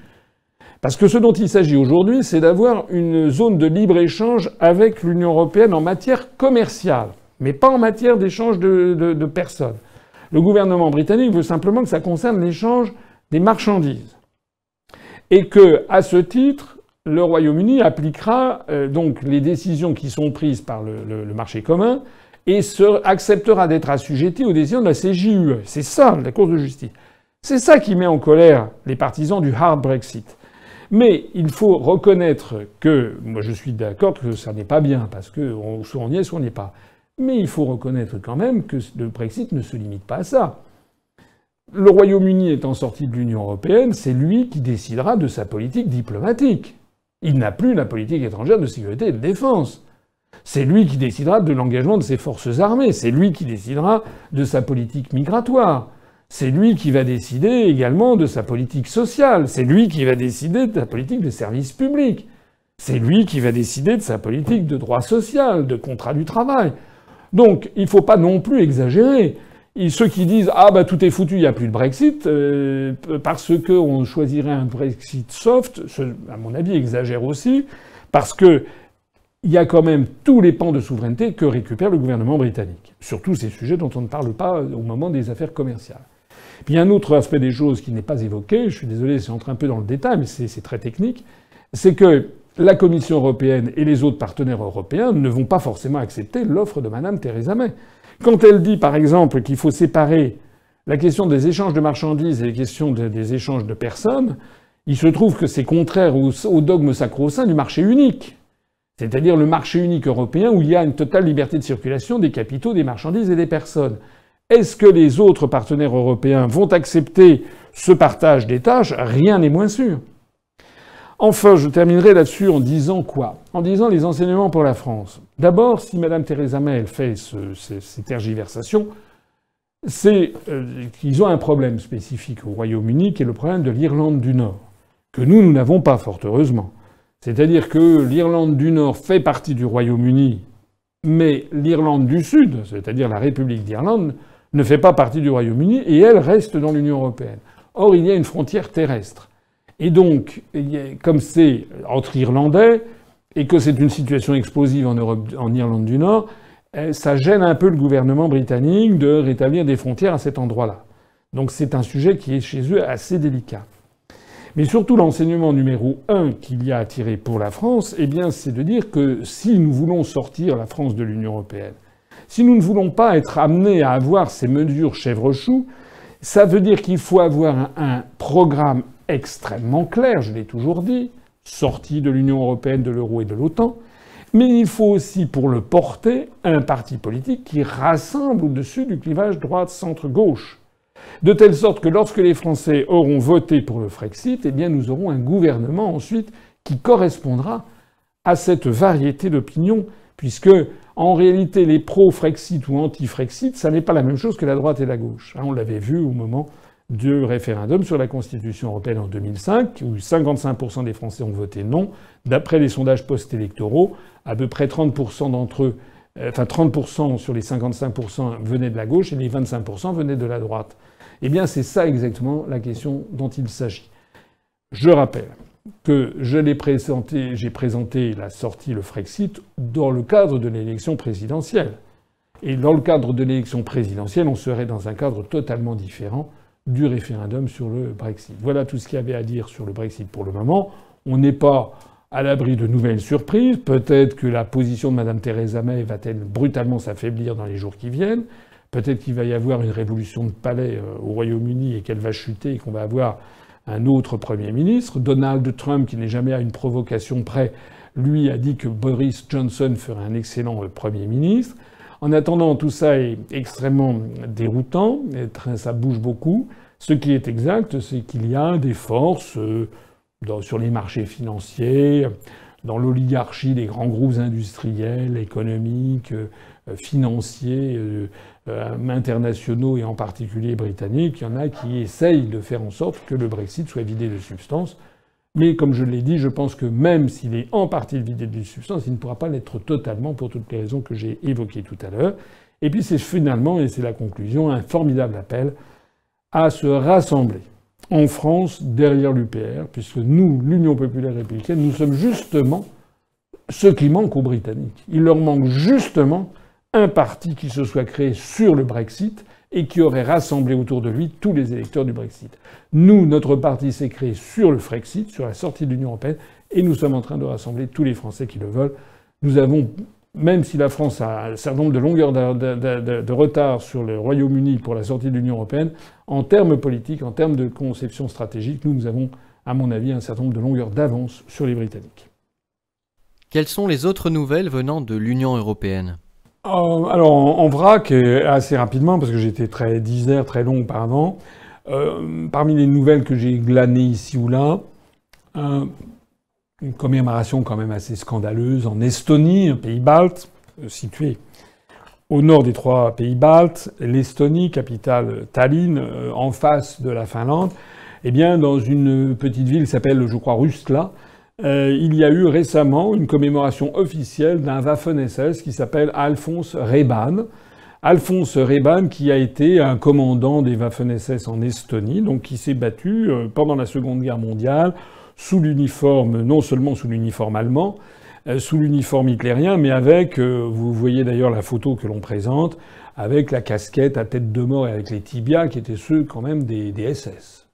Parce que ce dont il s'agit aujourd'hui, c'est d'avoir une zone de libre-échange avec l'Union européenne en matière commerciale, mais pas en matière d'échange de personnes. Le gouvernement britannique veut simplement que ça concerne l'échange des marchandises. Et que, à ce titre, le Royaume-Uni appliquera euh, donc les décisions qui sont prises par le, marché commun et acceptera d'être assujetti aux décisions de la CJUE. C'est ça, la Cour de justice. C'est ça qui met en colère les partisans du hard Brexit. Mais il faut reconnaître que, moi je suis d'accord que ça n'est pas bien, parce que soit on y est, soit on n'y est pas. Mais il faut reconnaître quand même que le Brexit ne se limite pas à ça le Royaume-Uni étant sorti de l'Union européenne, c'est lui qui décidera de sa politique diplomatique. Il n'a plus la politique étrangère de sécurité et de défense. C'est lui qui décidera de l'engagement de ses forces armées. C'est lui qui décidera de sa politique migratoire. C'est lui qui va décider également de sa politique sociale. C'est lui qui va décider de sa politique de services publics. C'est lui qui va décider de sa politique de droit social, de contrat du travail. Donc, il ne faut pas non plus exagérer. Ceux qui disent ah bah tout est foutu, il n'y a plus de Brexit euh, parce qu'on choisirait un Brexit soft, à mon avis exagère aussi parce que il y a quand même tous les pans de souveraineté que récupère le gouvernement britannique, surtout ces sujets dont on ne parle pas au moment des affaires commerciales. Puis un autre aspect des choses qui n'est pas évoqué, je suis désolé, c'est entrer un peu dans le détail, mais c'est très technique, c'est que la Commission européenne et les autres partenaires européens ne vont pas forcément accepter l'offre de Madame Theresa May. Quand elle dit, par exemple, qu'il faut séparer la question des échanges de marchandises et la question des échanges de personnes, il se trouve que c'est contraire au, dogme sacro-saint du marché unique. C'est-à-dire le marché unique européen où il y a une totale liberté de circulation des capitaux, des marchandises et des personnes. Est-ce que les autres partenaires européens vont accepter ce partage des tâches? Rien n'est moins sûr. Enfin, je terminerai là-dessus en disant quoi? En disant les enseignements pour la France. D'abord, si Mme Theresa May fait ces, tergiversations, c'est euh, qu'ils ont un problème spécifique au Royaume-Uni, qui est le problème de l'Irlande du Nord, que nous, nous n'avons pas, fort heureusement. C'est-à-dire que l'Irlande du Nord fait partie du Royaume-Uni, mais l'Irlande du Sud, c'est-à-dire la République d'Irlande, ne fait pas partie du Royaume-Uni et elle reste dans l'Union européenne. Or, il y a une frontière terrestre. Et donc, comme c'est entre Irlandais, et que c'est une situation explosive en, Europe, en Irlande du Nord, eh, ça gêne un peu le gouvernement britannique de rétablir des frontières à cet endroit-là. Donc c'est un sujet qui est chez eux assez délicat. Mais surtout l'enseignement numéro un qu'il y a à tirer pour la France, eh bien, c'est de dire que si nous voulons sortir la France de l'Union européenne, si nous ne voulons pas être amenés à avoir ces mesures chèvre-chou, ça veut dire qu'il faut avoir un programme extrêmement clair, je l'ai toujours dit, sorti de l'Union européenne, de l'euro et de l'OTAN, mais il faut aussi, pour le porter, un parti politique qui rassemble au-dessus du clivage droite-centre-gauche. De telle sorte que lorsque les Français auront voté pour le Frexit, eh bien nous aurons un gouvernement ensuite qui correspondra à cette variété d'opinions, puisque en réalité les pro-Frexit ou anti-Frexit, ça n'est pas la même chose que la droite et la gauche. Hein, on l'avait vu au moment du référendum sur la Constitution européenne en 2005, où 55% des Français ont voté non. D'après les sondages post-électoraux, à peu près 30% d'entre eux, euh, enfin 30% sur les 55% venaient de la gauche et les 25% venaient de la droite. Eh bien, c'est ça exactement la question dont il s'agit. Je rappelle que j'ai présenté la sortie, le Frexit, dans le cadre de l'élection présidentielle. Et dans le cadre de l'élection présidentielle, on serait dans un cadre totalement différent du référendum sur le Brexit. Voilà tout ce qu'il y avait à dire sur le Brexit pour le moment. On n'est pas à l'abri de nouvelles surprises. Peut-être que la position de Mme Theresa May va-t-elle brutalement s'affaiblir dans les jours qui viennent. Peut-être qu'il va y avoir une révolution de palais euh, au Royaume-Uni et qu'elle va chuter et qu'on va avoir un autre Premier ministre. Donald Trump, qui n'est jamais à une provocation près, lui a dit que Boris Johnson ferait un excellent euh, Premier ministre. En attendant, tout ça est extrêmement déroutant, ça bouge beaucoup. Ce qui est exact, c'est qu'il y a des forces euh, sur les marchés financiers, dans l'oligarchie des grands groupes industriels, économiques, euh, financiers, euh, internationaux et en particulier britanniques. Il y en a qui essayent de faire en sorte que le Brexit soit vidé de substance. Mais comme je l'ai dit, je pense que même s'il est en partie vidé de substance, il ne pourra pas l'être totalement pour toutes les raisons que j'ai évoquées tout à l'heure. Et puis c'est finalement, et c'est la conclusion, un formidable appel à se rassembler en France derrière l'UPR, puisque nous, l'Union populaire républicaine, nous sommes justement ceux qui manquent aux Britanniques. Il leur manque justement un parti qui se soit créé sur le Brexit et qui aurait rassemblé autour de lui tous les électeurs du Brexit. Nous, notre parti s'est créé sur le Frexit, sur la sortie de l'Union européenne, et nous sommes en train de rassembler tous les Français qui le veulent. Nous avons, même si la France a un certain nombre de longueurs de, retard sur le Royaume-Uni pour la sortie de l'Union européenne, en termes politiques, en termes de conception stratégique, nous, nous avons, à mon avis, un certain nombre de longueurs d'avance sur les Britanniques. Quelles sont les autres nouvelles venant de l'Union européenne? Euh, alors, en, vrac, assez rapidement, parce que j'étais très disert, très long auparavant, euh, parmi les nouvelles que j'ai glanées ici ou là, une commémoration quand même assez scandaleuse en Estonie, un pays balte, euh, situé au nord des trois pays baltes, l'Estonie, capitale Tallinn, en face de la Finlande, eh bien, dans une petite ville qui s'appelle, je crois, Rustla, euh, il y a eu récemment une commémoration officielle d'un Waffen-SS qui s'appelle Alphonse Reban. Alphonse Reban, qui a été un commandant des Waffen-SS en Estonie, donc qui s'est battu euh, pendant la Seconde Guerre mondiale sous l'uniforme, non seulement sous l'uniforme allemand, euh, sous l'uniforme hitlérien, mais avec, vous voyez d'ailleurs la photo que l'on présente, avec la casquette à tête de mort et avec les tibias qui étaient ceux quand même des SS.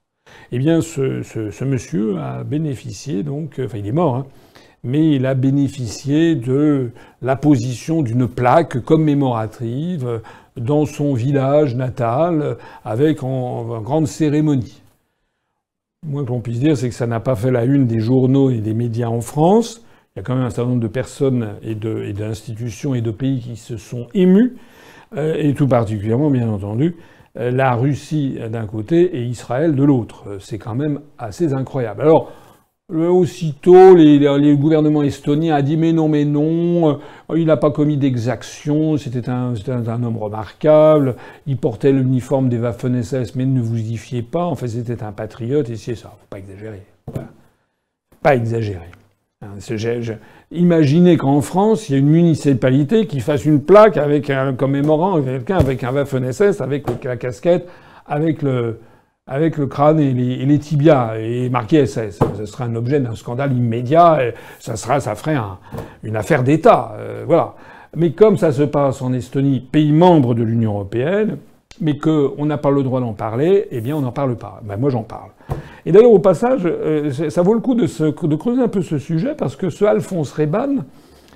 Eh bien, ce, monsieur a bénéficié, donc, enfin, il est mort, hein, mais il a bénéficié de la position d'une plaque commémorative dans son village natal, avec en, grande cérémonie. Moins qu'on puisse dire, c'est que ça n'a pas fait la une des journaux et des médias en France. Il y a quand même un certain nombre de personnes et d'institutions et, et de pays qui se sont émus, euh, et tout particulièrement, bien entendu, euh, la Russie d'un côté et Israël de l'autre. Euh, c'est quand même assez incroyable. Alors, aussitôt, les, les, gouvernements estoniens a dit mais non, mais non, euh, il n'a pas commis d'exaction, c'était un, homme remarquable, il portait l'uniforme des Waffen-SS, mais ne vous y fiez pas, en fait c'était un patriote, et c'est ça, faut pas exagérer. Pas exagérer. Hein, imaginez qu'en France, il y a une municipalité qui fasse une plaque avec un commémorant quelqu'un avec un Waffen-SS, avec la casquette, avec le, avec le crâne et les, tibias et marqué SS. Ce serait un objet d'un scandale immédiat. Et ça sera, ça ferait une affaire d'État. Euh, voilà. Mais comme ça se passe en Estonie, pays membre de l'Union européenne, mais qu'on n'a pas le droit d'en parler, eh bien on n'en parle pas. Ben, moi j'en parle. Et d'ailleurs au passage, euh, ça vaut le coup de, de, creuser un peu ce sujet parce que ce Alphonse Reban,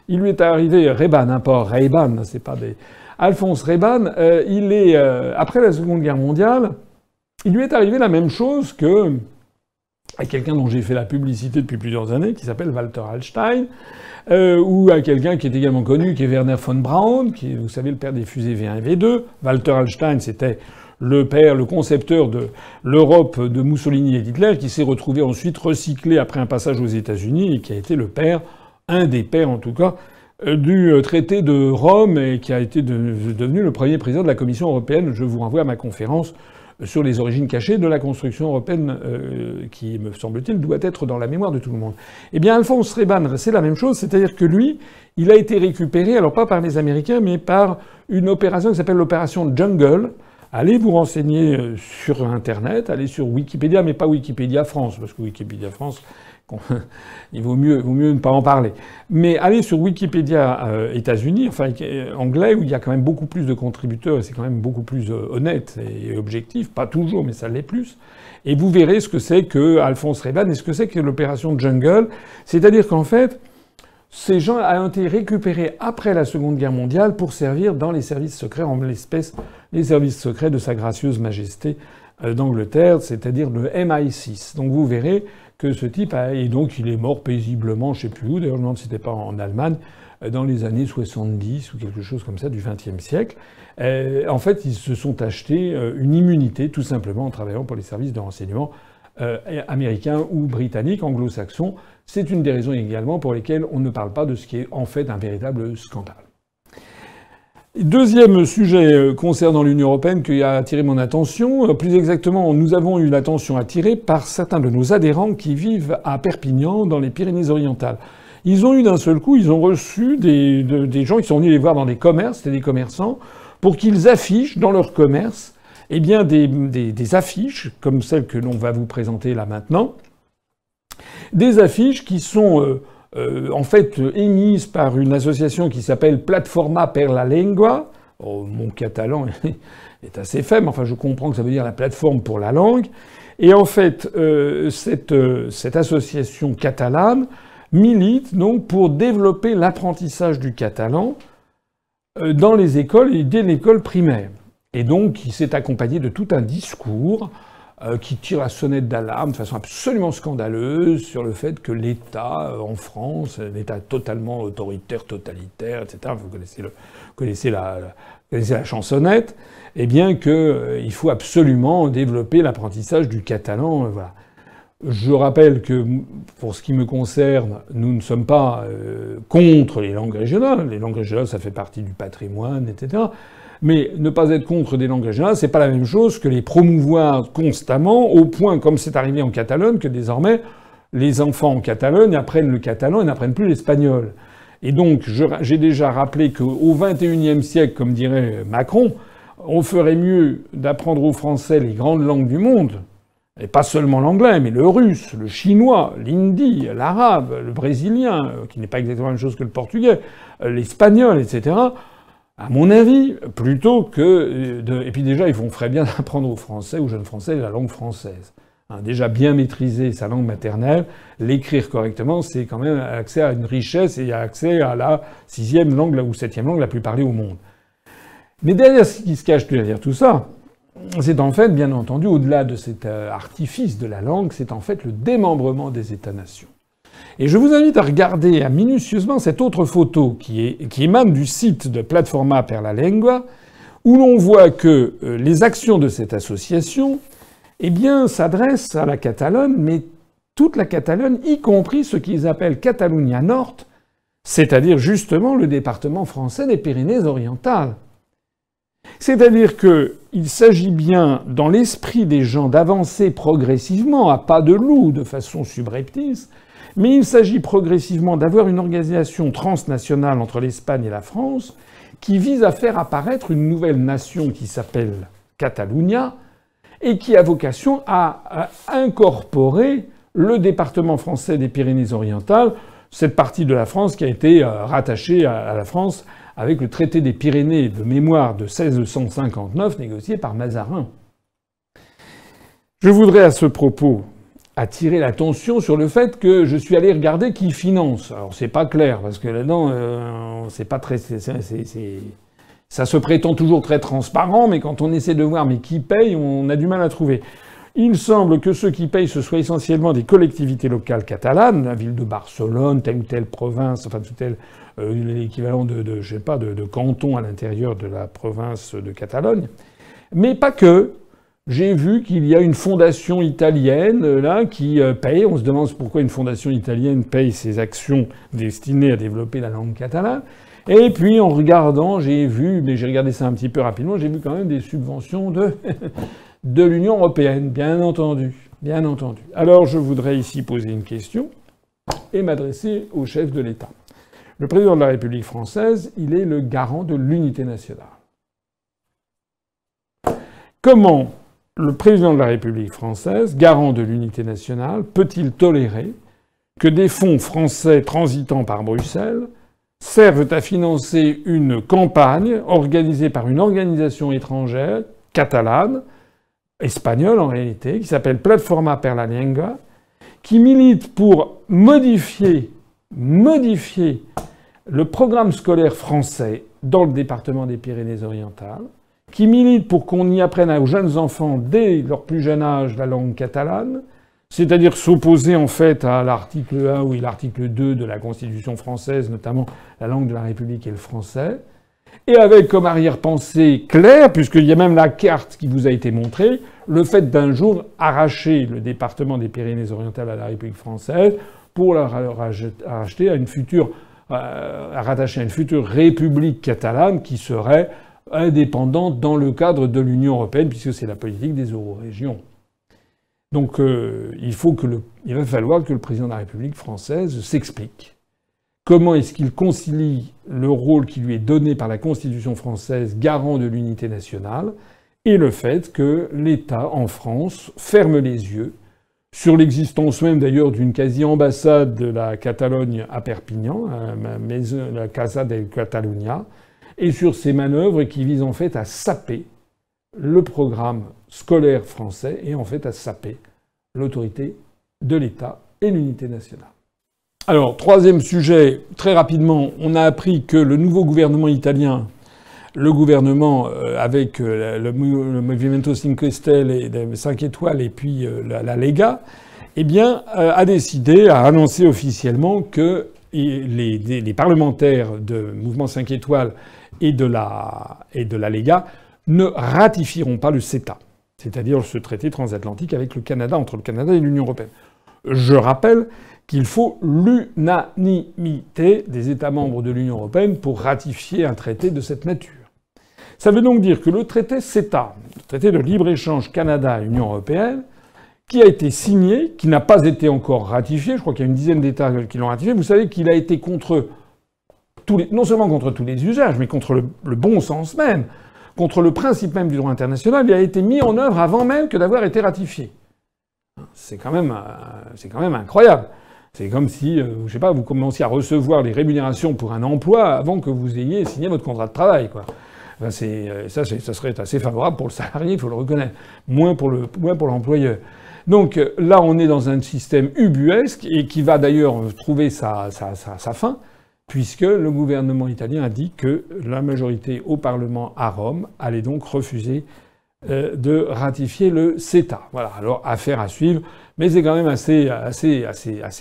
il lui est arrivé Reban, hein, pas Reban, c'est pas des Alphonse Reban, euh, il est euh, après la Seconde Guerre mondiale, il lui est arrivé la même chose que quelqu'un dont j'ai fait la publicité depuis plusieurs années, qui s'appelle Walter Hallstein, euh, ou à quelqu'un qui est également connu, qui est Werner von Braun, qui est, vous savez, le père des fusées V1 et V2. Walter Hallstein, c'était le père, le concepteur de l'Europe de Mussolini et d'Hitler, qui s'est retrouvé ensuite recyclé après un passage aux États-Unis et qui a été le père, un des pères en tout cas, euh, du euh, traité de Rome et qui a été devenu le premier président de la Commission européenne. Je vous renvoie à ma conférence sur les origines cachées de la construction européenne euh, qui, me semble-t-il, doit être dans la mémoire de tout le monde. Eh bien, Alphonse Reban, c'est la même chose, c'est-à-dire que lui, il a été récupéré, alors pas par les Américains, mais par une opération qui s'appelle l'opération Jungle. Allez vous renseigner euh, sur Internet, allez sur Wikipédia, mais pas Wikipédia France, parce que Wikipédia France, il vaut mieux, ne pas en parler. Mais allez sur Wikipédia euh, États-Unis, enfin euh, anglais, où il y a quand même beaucoup plus de contributeurs et c'est quand même beaucoup plus euh, honnête et objectif, pas toujours, mais ça l'est plus. Et vous verrez ce que c'est que Alphonse Reban et ce que c'est que l'opération Jungle. C'est-à-dire qu'en fait, ces gens ont été récupérés après la Seconde Guerre mondiale pour servir dans les services secrets, en l'espèce les services secrets de Sa Gracieuse Majesté d'Angleterre, c'est-à-dire le MI6. Donc vous verrez que ce type a, et donc il est mort paisiblement, je sais plus où, d'ailleurs je me demande si c'était pas en Allemagne, euh, dans les années 70 ou quelque chose comme ça du XXe siècle. Euh, en fait, ils se sont achetés euh, une immunité tout simplement en travaillant pour les services de renseignement américains ou britanniques, anglo-saxons. C'est une des raisons également pour lesquelles on ne parle pas de ce qui est en fait un véritable scandale. Deuxième sujet euh, concernant l'Union européenne qui a attiré mon attention, euh, plus exactement, nous avons eu l'attention attirée par certains de nos adhérents qui vivent à Perpignan, dans les Pyrénées-Orientales. Ils ont eu d'un seul coup, ils ont reçu des, gens qui sont venus les voir dans des commerces, c'était des commerçants, pour qu'ils affichent dans leur commerce eh bien, des, affiches, comme celles que l'on va vous présenter là maintenant, des affiches qui sont euh, euh, en fait émise par une association qui s'appelle Platforma per la Lengua. Oh, mon catalan est assez faible, enfin je comprends que ça veut dire la plateforme pour la langue. Et en fait, euh, cette, euh, cette, association catalane milite donc pour développer l'apprentissage du catalan dans les écoles et dès l'école primaire. Et donc, il s'est accompagné de tout un discours euh, qui tire la sonnette d'alarme de façon absolument scandaleuse sur le fait que l'État euh, en France, un État totalement autoritaire, totalitaire, etc., vous connaissez, la, chansonnette, et eh bien qu'il euh, faut absolument développer l'apprentissage du catalan. voilà. Je rappelle que, pour ce qui me concerne, nous ne sommes pas contre les langues régionales. Les langues régionales, ça fait partie du patrimoine, etc. Mais ne pas être contre des langues régionales, c'est pas la même chose que les promouvoir constamment, au point, comme c'est arrivé en Catalogne, que désormais, les enfants en Catalogne apprennent le catalan et n'apprennent plus l'espagnol. Et donc, j'ai déjà rappelé qu'au XXIe siècle, comme dirait Macron, on ferait mieux d'apprendre aux Français les grandes langues du monde, et pas seulement l'anglais, mais le russe, le chinois, l'hindi, l'arabe, le brésilien, qui n'est pas exactement la même chose que le portugais, l'espagnol, etc., à mon avis, plutôt que de... Et puis déjà, ils font ferait bien d'apprendre aux Français, aux jeunes Français, la langue française. Hein, déjà bien maîtriser sa langue maternelle, l'écrire correctement, c'est quand même accès à une richesse et accès à la sixième langue ou septième langue la plus parlée au monde. Mais derrière ce qui se cache derrière tout ça, c'est en fait, bien entendu, au-delà de cet euh, artifice de la langue, c'est en fait le démembrement des États-nations. Et je vous invite à regarder minutieusement cette autre photo qui, est, qui émane du site de Platforma per la Lengua, où l'on voit que euh, les actions de cette association, eh s'adressent à la Catalogne, mais toute la Catalogne, y compris ce qu'ils appellent Catalunya Nord, c'est-à-dire justement le département français des Pyrénées-Orientales. C'est-à-dire qu'il s'agit bien, dans l'esprit des gens, d'avancer progressivement, à pas de loup, de façon subreptice, mais il s'agit progressivement d'avoir une organisation transnationale entre l'Espagne et la France qui vise à faire apparaître une nouvelle nation qui s'appelle Catalunya et qui a vocation à, incorporer le département français des Pyrénées-Orientales, cette partie de la France qui a été euh, rattachée à la France avec le traité des Pyrénées de mémoire de 1659 négocié par Mazarin. Je voudrais à ce propos attirer l'attention sur le fait que je suis allé regarder qui finance. Alors c'est pas clair parce que là-dedans euh, c'est pas très, ça se prétend toujours très transparent, mais quand on essaie de voir mais qui paye, on a du mal à trouver. Il semble que ceux qui payent ce soit essentiellement des collectivités locales catalanes, la ville de Barcelone, telle ou telle province, enfin tout tel euh, l'équivalent de, de, je sais pas, de, de canton à l'intérieur de la province de Catalogne, mais pas que. J'ai vu qu'il y a une fondation italienne euh, là qui euh, paye. On se demande pourquoi une fondation italienne paye ses actions destinées à développer la langue catalane. Et puis en regardant, j'ai vu, mais j'ai regardé ça un petit peu rapidement, j'ai vu quand même des subventions de de l'Union européenne, bien entendu. Bien entendu. Alors je voudrais ici poser une question et m'adresser au chef de l'État. Le président de la République française, il est le garant de l'unité nationale. Comment le président de la République française, garant de l'unité nationale, peut-il tolérer que des fonds français transitant par Bruxelles servent à financer une campagne organisée par une organisation étrangère, catalane, espagnole en réalité, qui s'appelle Plataforma per la qui milite pour modifier, modifier le programme scolaire français dans le département des Pyrénées-Orientales, qui milite pour qu'on y apprenne aux jeunes enfants dès leur plus jeune âge la langue catalane, c'est-à-dire s'opposer en fait à l'article 1 ou l'article 2 de la Constitution française, notamment la langue de la République et le français, et avec comme arrière-pensée claire, puisqu'il y a même la carte qui vous a été montrée, le fait d'un jour arracher le département des Pyrénées-Orientales à la République française pour la racheter à une future, euh, rattacher à une future république catalane qui serait indépendante dans le cadre de l'Union européenne, puisque c'est la politique des euro-régions. Donc euh, il, faut que le, il va falloir que le président de la République française s'explique. Comment est-ce qu'il concilie le rôle qui lui est donné par la Constitution française, garant de l'unité nationale, et le fait que l'État en France ferme les yeux sur l'existence même d'ailleurs d'une quasi-ambassade de la Catalogne à Perpignan, la Casa de Catalunya, et sur ces manœuvres qui visent en fait à saper le programme scolaire français et en fait à saper l'autorité de l'État et l'unité nationale. Alors, troisième sujet, très rapidement, on a appris que le nouveau gouvernement italien, le gouvernement euh, avec euh, le, Movimento Cinque Stelle et 5 étoiles et puis euh, la, Lega, eh bien, a décidé, a annoncé officiellement que les, les, parlementaires de Mouvement 5 étoiles et de la, et de la Lega ne ratifieront pas le CETA, c'est-à-dire ce traité transatlantique avec le Canada, entre le Canada et l'Union européenne. Je rappelle qu'il faut l'unanimité des États membres de l'Union européenne pour ratifier un traité de cette nature. Ça veut donc dire que le traité CETA, le traité de libre-échange Canada-Union européenne, qui a été signé, qui n'a pas été encore ratifié, je crois qu'il y a une dizaine d'États qui l'ont ratifié, vous savez qu'il a été contre non seulement contre tous les usages, mais contre le, bon sens même contre le principe même du droit international, il a été mis en œuvre avant même que d'avoir été ratifié. C'est quand même, euh, c'est quand même incroyable. C'est comme si, euh, je sais pas, vous commenciez à recevoir les rémunérations pour un emploi avant que vous ayez signé votre contrat de travail, quoi. euh, ça, ça serait assez favorable pour le salarié, il faut le reconnaître, moins pour le, moins pour l'employeur. Donc là, on est dans un système ubuesque et qui va d'ailleurs trouver sa, sa, sa fin puisque le gouvernement italien a dit que la majorité au Parlement à Rome allait donc refuser euh, de ratifier le CETA. Voilà, alors affaire à suivre, mais c'est quand même assez,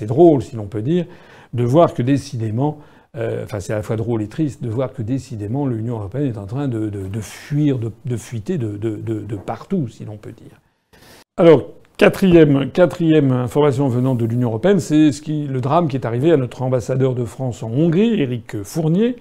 drôle, si l'on peut dire, de voir que décidément, euh, enfin c'est à la fois drôle et triste, de voir que décidément l'Union européenne est en train de, de fuir, de, fuiter de, partout, si l'on peut dire. Alors, Quatrième, information venant de l'Union européenne, c'est le drame qui est arrivé à notre ambassadeur de France en Hongrie, Éric Fournier,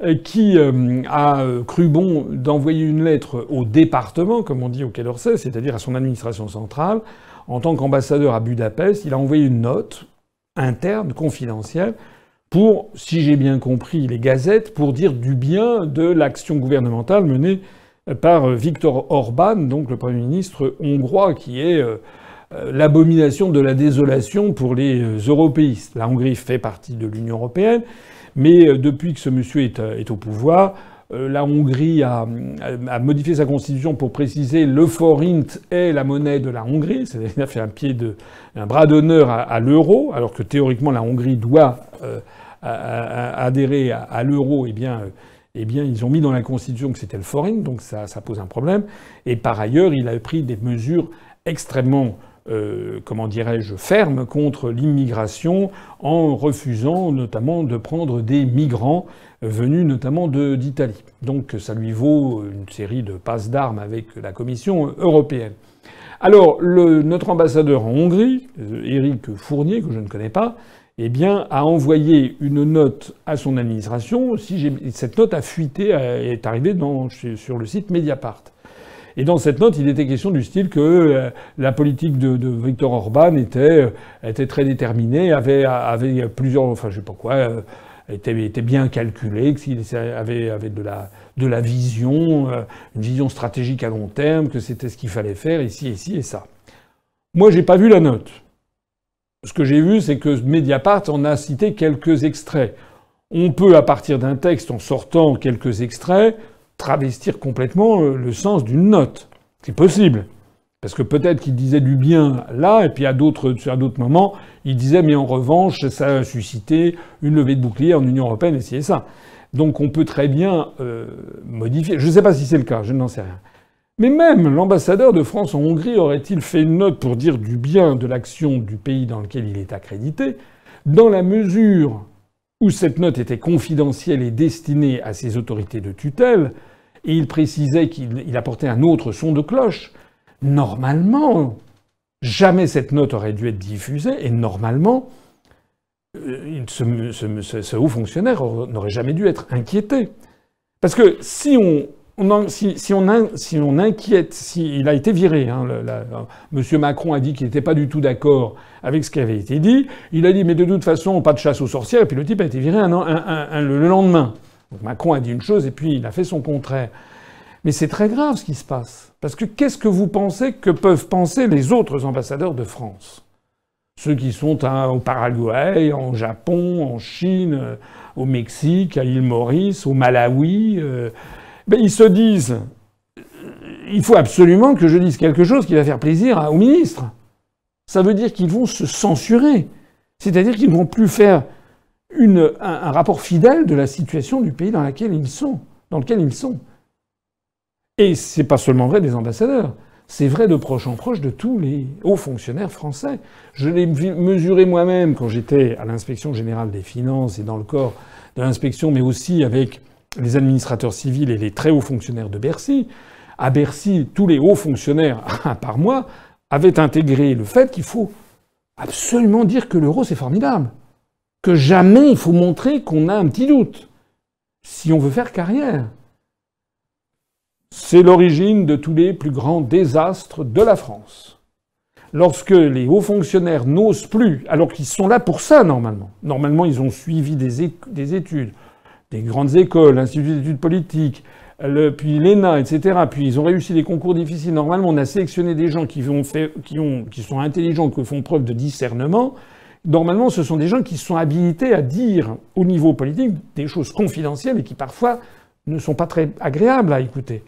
euh, qui euh, a euh, cru bon d'envoyer une lettre au département, comme on dit au Quai d'Orsay, c'est-à-dire à son administration centrale. En tant qu'ambassadeur à Budapest, il a envoyé une note interne, confidentielle, pour, si j'ai bien compris les gazettes, pour dire du bien de l'action gouvernementale menée par Viktor Orban, donc le Premier ministre hongrois, qui est euh, euh, l'abomination de la désolation pour les euh, européistes. La Hongrie fait partie de l'Union européenne, mais depuis que ce monsieur est, au pouvoir, la Hongrie a, modifié sa constitution pour préciser le forint est la monnaie de la Hongrie, c'est-à-dire fait un pied un bras d'honneur à, l'euro, alors que théoriquement la Hongrie doit adhérer à, l'euro. Eh bien, eh bien, ils ont mis dans la Constitution que c'était le foreign, donc ça, pose un problème. Et par ailleurs, il a pris des mesures extrêmement, euh, comment dirais-je, fermes contre l'immigration, en refusant notamment de prendre des migrants venus notamment d'Italie. Donc ça lui vaut une série de passes d'armes avec la Commission européenne. Alors, notre ambassadeur en Hongrie, Éric Fournier, que je ne connais pas, eh bien, a envoyé une note à son administration. Cette note a fuité, est arrivée sur le site Mediapart. Et dans cette note, il était question du style que euh, la politique de, de Viktor Orban était, était très déterminée, avait, plusieurs, enfin je sais pas quoi, était, était bien calculé, qu'il avait, avait de, la, de la vision, une vision stratégique à long terme, que c'était ce qu'il fallait faire ici, ici et ça. Moi, j'ai pas vu la note. Ce que j'ai vu, c'est que Mediapart en a cité quelques extraits. On peut, à partir d'un texte, en sortant quelques extraits, travestir complètement euh, le sens d'une note. C'est possible. Parce que peut-être qu'il disait du bien là, et puis à d'autres, d'autres moments, il disait, mais en revanche, ça a suscité une levée de bouclier en Union européenne, et c'est ça. Donc on peut très bien euh, modifier. Je ne sais pas si c'est le cas, je n'en sais rien. Mais même l'ambassadeur de France en Hongrie aurait-il fait une note pour dire du bien de l'action du pays dans lequel il est accrédité, dans la mesure où cette note était confidentielle et destinée à ses autorités de tutelle, et il précisait qu'il apportait un autre son de cloche, normalement, jamais cette note aurait dû être diffusée, et normalement, euh, ce, haut fonctionnaire n'aurait jamais dû être inquiété. Parce que si on, si, on inquiète, s'il a été viré, hein, Monsieur Macron a dit qu'il n'était pas du tout d'accord avec ce qui avait été dit. Il a dit mais de toute façon pas de chasse aux sorcières. Et puis le type a été viré le lendemain. Donc Macron a dit une chose et puis il a fait son contraire. Mais c'est très grave ce qui se passe. Parce que qu'est-ce que vous pensez que peuvent penser les autres ambassadeurs de France? Ceux qui sont au Paraguay, en Japon, en Chine, euh, au Mexique, à l'île Maurice, au Malawi. Euh, ben, ils se disent il faut absolument que je dise quelque chose qui va faire plaisir au ministre. Ça veut dire qu'ils vont se censurer. C'est-à-dire qu'ils ne vont plus faire un, rapport fidèle de la situation du pays dans lequel ils sont. Dans lequel ils sont. Et c'est pas seulement vrai des ambassadeurs. C'est vrai de proche en proche de tous les hauts fonctionnaires français. Je l'ai mesuré moi-même quand j'étais à l'inspection générale des finances et dans le corps de l'inspection, mais aussi avec les administrateurs civils et les très hauts fonctionnaires de Bercy. À Bercy, tous les hauts fonctionnaires, par mois, avaient intégré le fait qu'il faut absolument dire que l'euro c'est formidable. Que jamais il faut montrer qu'on a un petit doute. Si on veut faire carrière. C'est l'origine de tous les plus grands désastres de la France. Lorsque les hauts fonctionnaires n'osent plus, alors qu'ils sont là pour ça normalement, normalement ils ont suivi des, des études, des grandes écoles, l'Institut d'études politiques, puis l'ENA, etc. Puis ils ont réussi des concours difficiles. Normalement, on a sélectionné des gens qui, sont intelligents, qui font preuve de discernement. Normalement, ce sont des gens qui sont habilités à dire au niveau politique des choses confidentielles et qui parfois ne sont pas très agréables à écouter.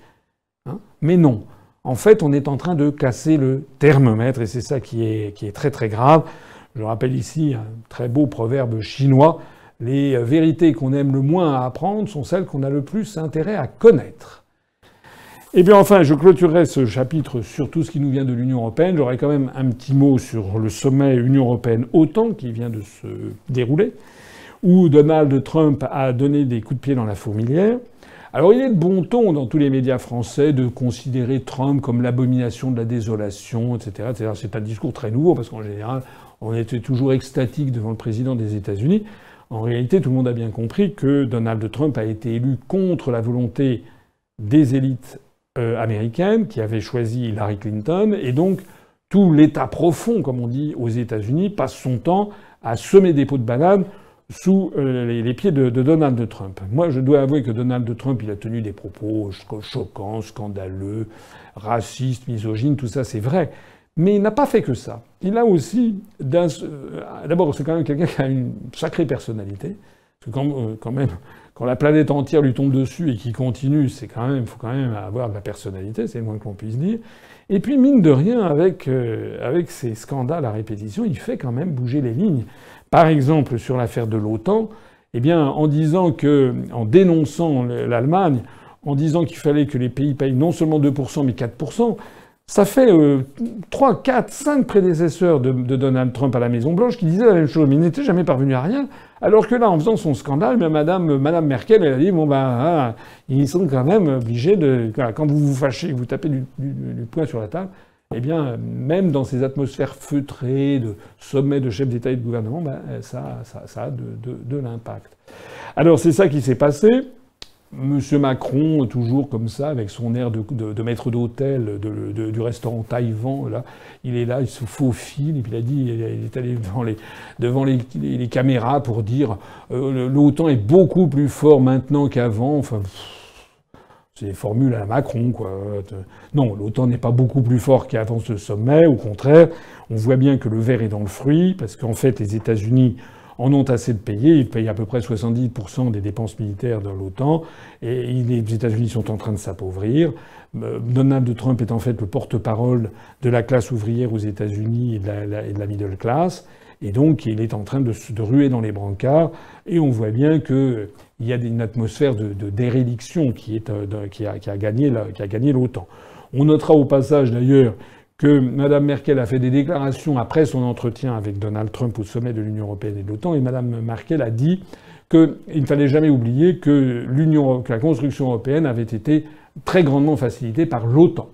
Hein Mais non. En fait, on est en train de casser le thermomètre et c'est ça qui est très très grave. Je rappelle ici un très beau proverbe chinois les vérités qu'on aime le moins à apprendre sont celles qu'on a le plus intérêt à connaître. Et bien enfin, je clôturerai ce chapitre sur tout ce qui nous vient de l'Union européenne. J'aurai quand même un petit mot sur le sommet Union européenne-OTAN qui vient de se dérouler, où Donald Trump a donné des coups de pied dans la fourmilière. Alors il est de bon ton dans tous les médias français de considérer Trump comme l'abomination de la désolation, etc. etc. C'est un discours très nouveau parce qu'en général, on était toujours extatique devant le président des États-Unis. En réalité, tout le monde a bien compris que Donald Trump a été élu contre la volonté des élites euh, américaines qui avaient choisi Hillary Clinton, et donc tout l'État profond, comme on dit aux États-Unis, passe son temps à semer des pots de banane sous euh, les, pieds de, de, Donald Trump. Moi, je dois avouer que Donald Trump, il a tenu des propos choquants, scandaleux, racistes, misogynes, tout ça, c'est vrai. Mais il n'a pas fait que ça. Il a aussi, euh, d'abord, c'est quand même quelqu'un qui a une sacrée personnalité. Parce que quand, euh, quand, même, quand la planète entière lui tombe dessus et qu'il continue, c'est quand même, faut quand même avoir de la personnalité, c'est le moins qu'on puisse dire. Et puis, mine de rien, avec, euh, ces scandales à répétition, il fait quand même bouger les lignes. Par exemple, sur l'affaire de l'OTAN, eh bien, en disant que, en dénonçant l'Allemagne, en disant qu'il fallait que les pays payent non seulement 2%, mais 4%, ça fait euh, 3, 4, 5 prédécesseurs de, Donald Trump à la Maison-Blanche qui disaient la même chose, mais il n'était jamais parvenu à rien. Alors que là, en faisant son scandale, ben, Madame, Madame Merkel, elle a dit bon ben, ah, ils sont quand même obligés de. Quand vous vous fâchez, vous tapez du, poing sur la table, eh bien, même dans ces atmosphères feutrées de sommet de chefs d'État et de gouvernement, ben, ça, a de l'impact. Alors c'est ça qui s'est passé. Monsieur Macron, toujours comme ça, avec son air de, maître d'hôtel du restaurant Taïwan, là, il est là, il se faufile, et puis il a dit, il est allé devant les, devant les, caméras pour dire euh, l'OTAN est beaucoup plus fort maintenant qu'avant. Enfin, c'est des formules à Macron, quoi. Non, l'OTAN n'est pas beaucoup plus fort qu'avant ce sommet. Au contraire, on voit bien que le verre est dans le fruit, parce qu'en fait, les États-Unis en ont assez de payer. Ils payent à peu près 70% des dépenses militaires de l'OTAN. Et les États-Unis sont en train de s'appauvrir. Euh, Donald Trump est en fait le porte-parole de la classe ouvrière aux États-Unis et, de la middle class. Et donc, il est en train de, de ruer dans les brancards. Et on voit bien qu'il y a une atmosphère de, est, euh, qui a gagné l'OTAN. On notera au passage d'ailleurs que Mme Merkel a fait des déclarations après son entretien avec Donald Trump au sommet de l'Union européenne et de l'OTAN, et Mme Merkel a dit qu'il ne fallait jamais oublier que, que la construction européenne avait été très grandement facilitée par l'OTAN.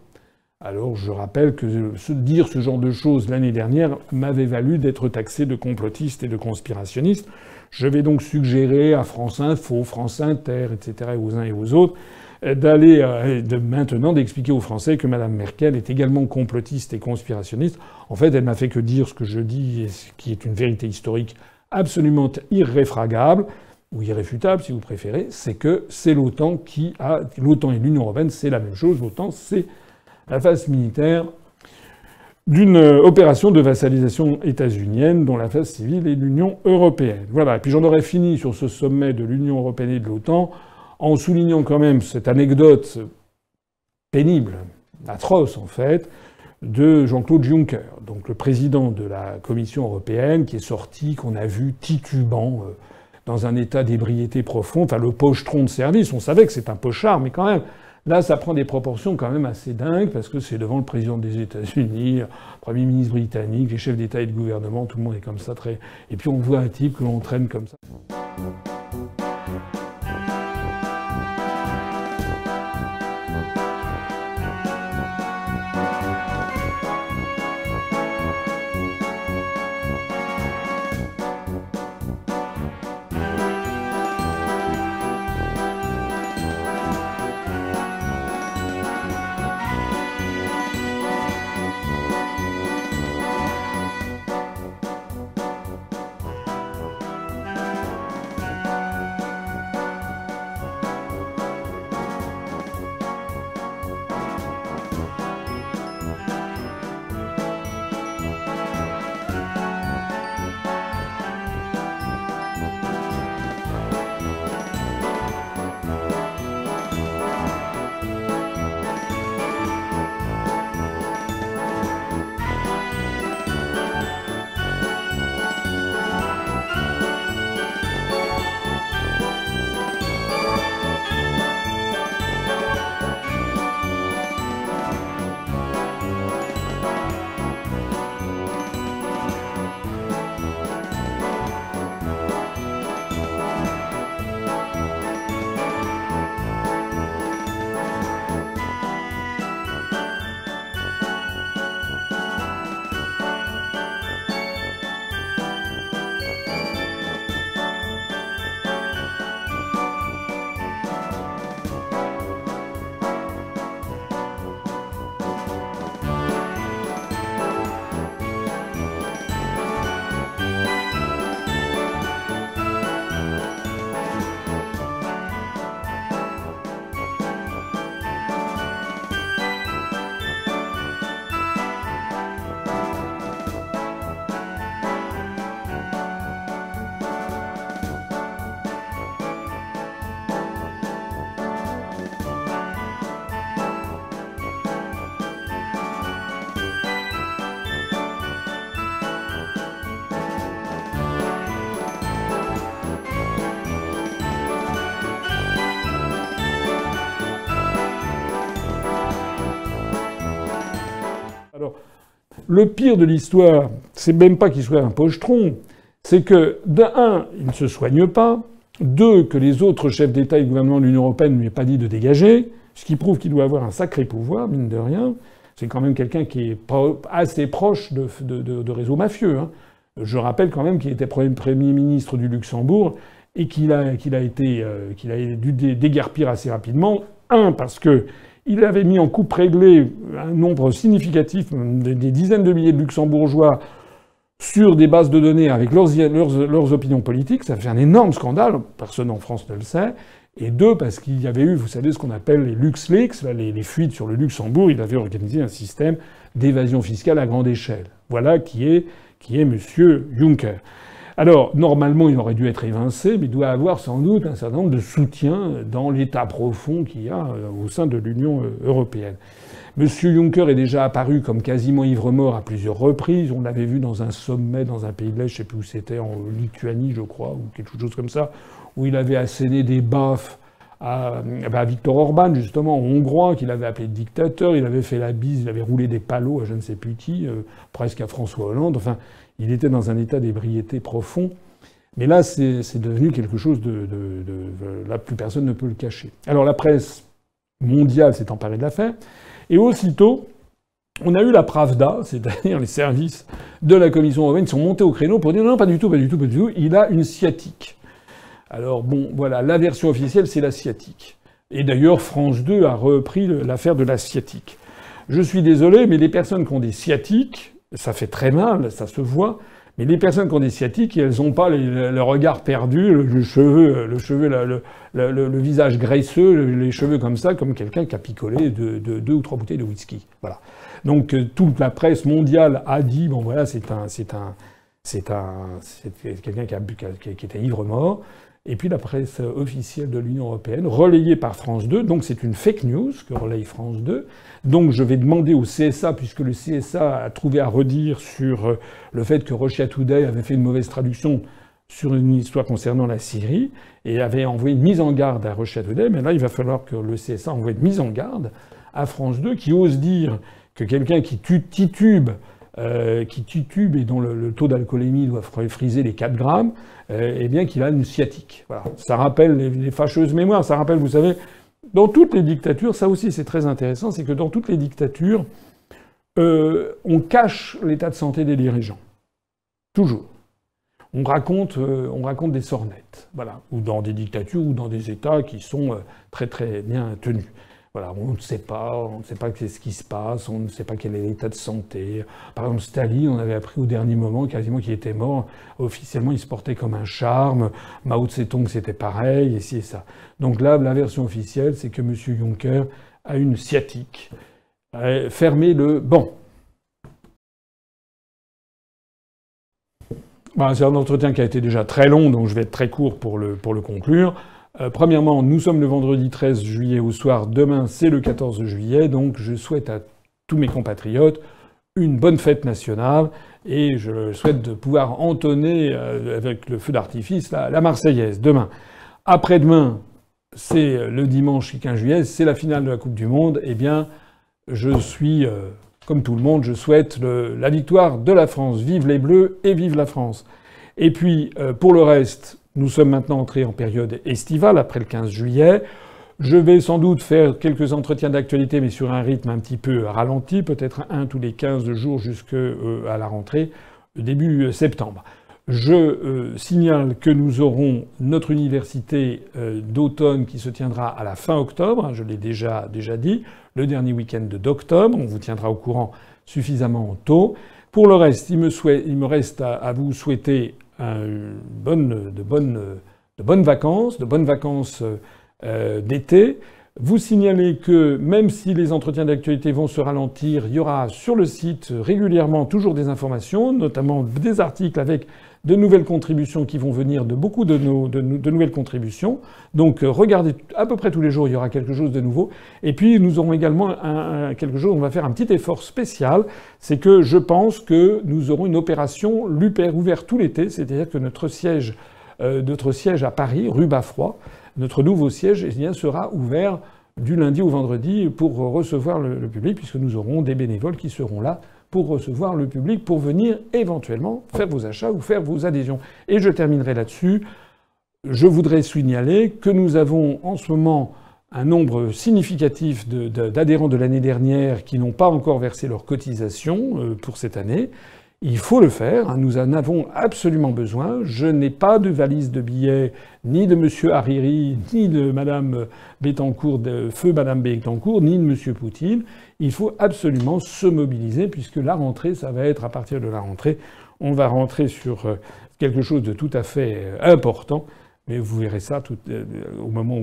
Alors je rappelle que dire ce genre de choses l'année dernière m'avait valu d'être taxé de complotiste et de conspirationniste. Je vais donc suggérer à France Info, France Inter, etc., et aux uns et aux autres, d'aller euh, de maintenant d'expliquer aux Français que Mme Merkel est également complotiste et conspirationniste. En fait, elle m'a fait que dire ce que je dis, et ce qui est une vérité historique absolument irréfragable ou irréfutable, si vous préférez, c'est que c'est l'OTAN qui a l'OTAN et l'Union européenne, c'est la même chose. L'OTAN, c'est la phase militaire d'une opération de vassalisation états-unienne dont la phase civile est l'Union européenne. Voilà. Et puis j'en aurais fini sur ce sommet de l'Union européenne et de l'OTAN en soulignant quand même cette anecdote pénible, atroce en fait, de Jean-Claude Juncker, donc le président de la Commission européenne, qui est sorti, qu'on a vu titubant euh, dans un état d'ébriété profonde, enfin le pochetron de service. On savait que c'est un pochard, mais quand même, là, ça prend des proportions quand même assez dingues, parce que c'est devant le président des États-Unis, le Premier ministre britannique, les chefs d'État et de gouvernement, tout le monde est comme ça très. Et puis on voit un type que l'on traîne comme ça. Le pire de l'histoire, c'est même pas qu'il soit un pochetron, c'est que, d'un, il ne se soigne pas, deux, que les autres chefs d'État et de gouvernement de l'Union européenne ne lui aient pas dit de dégager, ce qui prouve qu'il doit avoir un sacré pouvoir, mine de rien. C'est quand même quelqu'un qui est assez proche de, de, réseaux mafieux. Hein. Je rappelle quand même qu'il était Premier ministre du Luxembourg et qu'il a, qu'il a, été, euh, qu'il a dû déguerpir assez rapidement. Un, parce que il avait mis en coupe réglée un nombre significatif, des, dizaines de milliers de luxembourgeois, sur des bases de données avec leurs, opinions politiques. Ça fait un énorme scandale, personne en France ne le sait. Et deux, parce qu'il y avait eu, vous savez, ce qu'on appelle les LuxLeaks, les, les fuites sur le Luxembourg. Il avait organisé un système d'évasion fiscale à grande échelle. Voilà qui est, qui est M. Juncker. Alors, normalement, il aurait dû être évincé, mais il doit avoir sans doute un certain nombre de soutiens dans l'état profond qu'il y a euh, au sein de l'Union euh, européenne. M. Juncker est déjà apparu comme quasiment ivre-mort à plusieurs reprises. On l'avait vu dans un sommet dans un pays de l'Est, je ne sais plus où c'était, en Lituanie, je crois, ou quelque chose comme ça, où il avait asséné des baffes à, Viktor Orban, justement, hongrois, qu'il avait appelé dictateur. Il avait fait la bise, il avait roulé des palos à je ne sais plus qui, euh, presque à François Hollande. Enfin, il était dans un état d'ébriété profond. Mais là, c'est devenu quelque chose de, Là, plus personne ne peut le cacher. Alors la presse mondiale s'est emparée de l'affaire. Et aussitôt, on a eu la Pravda, c'est-à-dire les services de la Commission européenne, qui sont montés au créneau pour dire non, pas du tout, pas du tout, pas du tout, il a une sciatique. Alors bon, voilà, la version officielle, c'est la sciatique. Et d'ailleurs, France 2 a repris l'affaire de la sciatique. Je suis désolé, mais les personnes qui ont des sciatiques, ça fait très mal, ça se voit. Mais les personnes qui ont des sciatiques, elles n'ont pas le regard perdu, le, cheveu, le, cheveu le, visage graisseux, les cheveux comme ça, comme quelqu'un qui a picolé de, deux ou trois bouteilles de whisky. Voilà. Donc euh, toute la presse mondiale a dit bon voilà c'est un c'est un c'est un c'est quelqu'un qui, qui, qui ivre mort et puis la presse officielle de l'Union européenne, relayée par France 2, donc c'est une fake news que relaye France 2. Donc je vais demander au CSA, puisque le CSA a trouvé à redire sur euh, le fait que Russia Today avait fait une mauvaise traduction sur une histoire concernant la Syrie, et avait envoyé une mise en garde à Russia Today, mais là il va falloir que le CSA envoie une mise en garde à France 2, qui ose dire que quelqu'un qui titube euh, qui titube et dont le, taux d'alcoolémie doit friser les 4 grammes, eh bien qu'il a une sciatique. Ça rappelle les, fâcheuses mémoires. Ça rappelle, vous savez, dans toutes les dictatures, ça aussi c'est très intéressant, c'est que dans toutes les dictatures, euh, on cache l'état de santé des dirigeants. Toujours. On raconte, on raconte des sornettes, voilà, ou dans des dictatures ou dans des États qui sont très très bien tenus. Voilà, on ne sait pas, on ne sait pas ce qui se passe, on ne sait pas quel est l'état de santé. Par exemple, Staline, on avait appris au dernier moment quasiment qu'il était mort. Officiellement, il se portait comme un charme. Mao Tse-tung, c'était pareil, et ci et ça. Donc là, la version officielle, c'est que M. Juncker a une sciatique. Fermez le banc. c'est un entretien qui a été déjà très long, donc je vais être très court pour le conclure. Euh, premièrement, nous sommes le vendredi 13 juillet au soir. Demain, c'est le 14 juillet. Donc, je souhaite à tous mes compatriotes une bonne fête nationale et je souhaite de pouvoir entonner euh, avec le feu d'artifice la, Marseillaise demain. Après-demain, c'est le dimanche 15 juillet, c'est la finale de la Coupe du Monde. Eh bien, je suis, euh, comme tout le monde, je souhaite la victoire de la France. Vive les Bleus et vive la France. Et puis, pour le reste, nous sommes maintenant entrés en période estivale, après le 15 juillet. Je vais sans doute faire quelques entretiens d'actualité, mais sur un rythme un petit peu ralenti, peut-être un tous les 15 jours jusqu'à euh, la rentrée, début euh, septembre. Je euh, signale que nous aurons notre université d'automne qui se tiendra à la fin octobre, hein, je l'ai déjà, déjà dit, le dernier week-end d'octobre. On vous tiendra au courant suffisamment tôt. Pour le reste, il me, il me reste à, vous souhaiter bonne, de, bonnes, de bonnes vacances, de bonnes vacances euh, d'été. Vous signalez que même si les entretiens d'actualité vont se ralentir, il y aura sur le site régulièrement toujours des informations, notamment des articles avec de nouvelles contributions qui vont venir de beaucoup de, nos, de, nouvelles contributions. Donc euh, regardez à peu près tous les jours, il y aura quelque chose de nouveau. Et puis nous aurons également un, quelque chose, on va faire un petit effort spécial, c'est que je pense que nous aurons une opération LUPER ouverte tout l'été, c'est-à-dire que notre siège, euh, notre siège à Paris, rue Baffroy, notre nouveau siège eh bien, sera ouvert du lundi au vendredi pour recevoir le public, puisque nous aurons des bénévoles qui seront là pour recevoir le public, pour venir éventuellement faire vos achats ou faire vos adhésions. Et je terminerai là-dessus. Je voudrais signaler que nous avons en ce moment un nombre significatif d'adhérents de, l'année dernière qui n'ont pas encore versé leur cotisation euh, pour cette année. Il faut le faire, nous en avons absolument besoin. Je n'ai pas de valise de billets ni de M. Hariri, ni de Mme Bettencourt, de feu Mme Bettencourt, ni de M. Poutine. Il faut absolument se mobiliser puisque la rentrée, ça va être à partir de la rentrée, on va rentrer sur euh, quelque chose de tout à fait euh, important. Mais vous verrez ça euh, au moment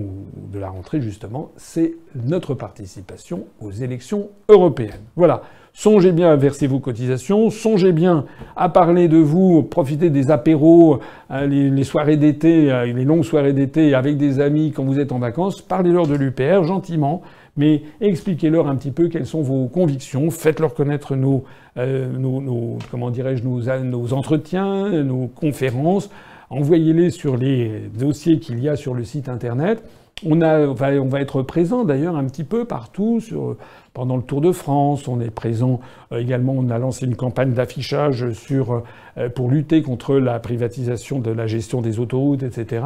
de la rentrée, justement, c'est notre participation aux élections européennes. Voilà. Songez bien à verser vos cotisations, songez bien à parler de vous, profitez des apéros, les, soirées d'été, les longues soirées d'été avec des amis quand vous êtes en vacances. Parlez-leur de l'UPR gentiment, mais expliquez-leur un petit peu quelles sont vos convictions. Faites-leur connaître nos, euh, comment dirais-je, nos entretiens, nos conférences. Envoyez-les sur les dossiers qu'il y a sur le site internet. On, va être présent d'ailleurs un petit peu partout pendant le Tour de France. On est présent euh, également. On a lancé une campagne d'affichage euh, pour lutter contre la privatisation de la gestion des autoroutes, etc.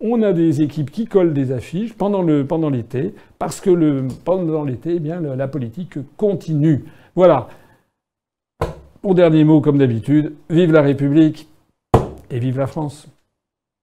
On a des équipes qui collent des affiches pendant l'été parce que pendant l'été, eh la politique continue. Voilà. Pour dernier mot, comme d'habitude, vive la République et vive la France.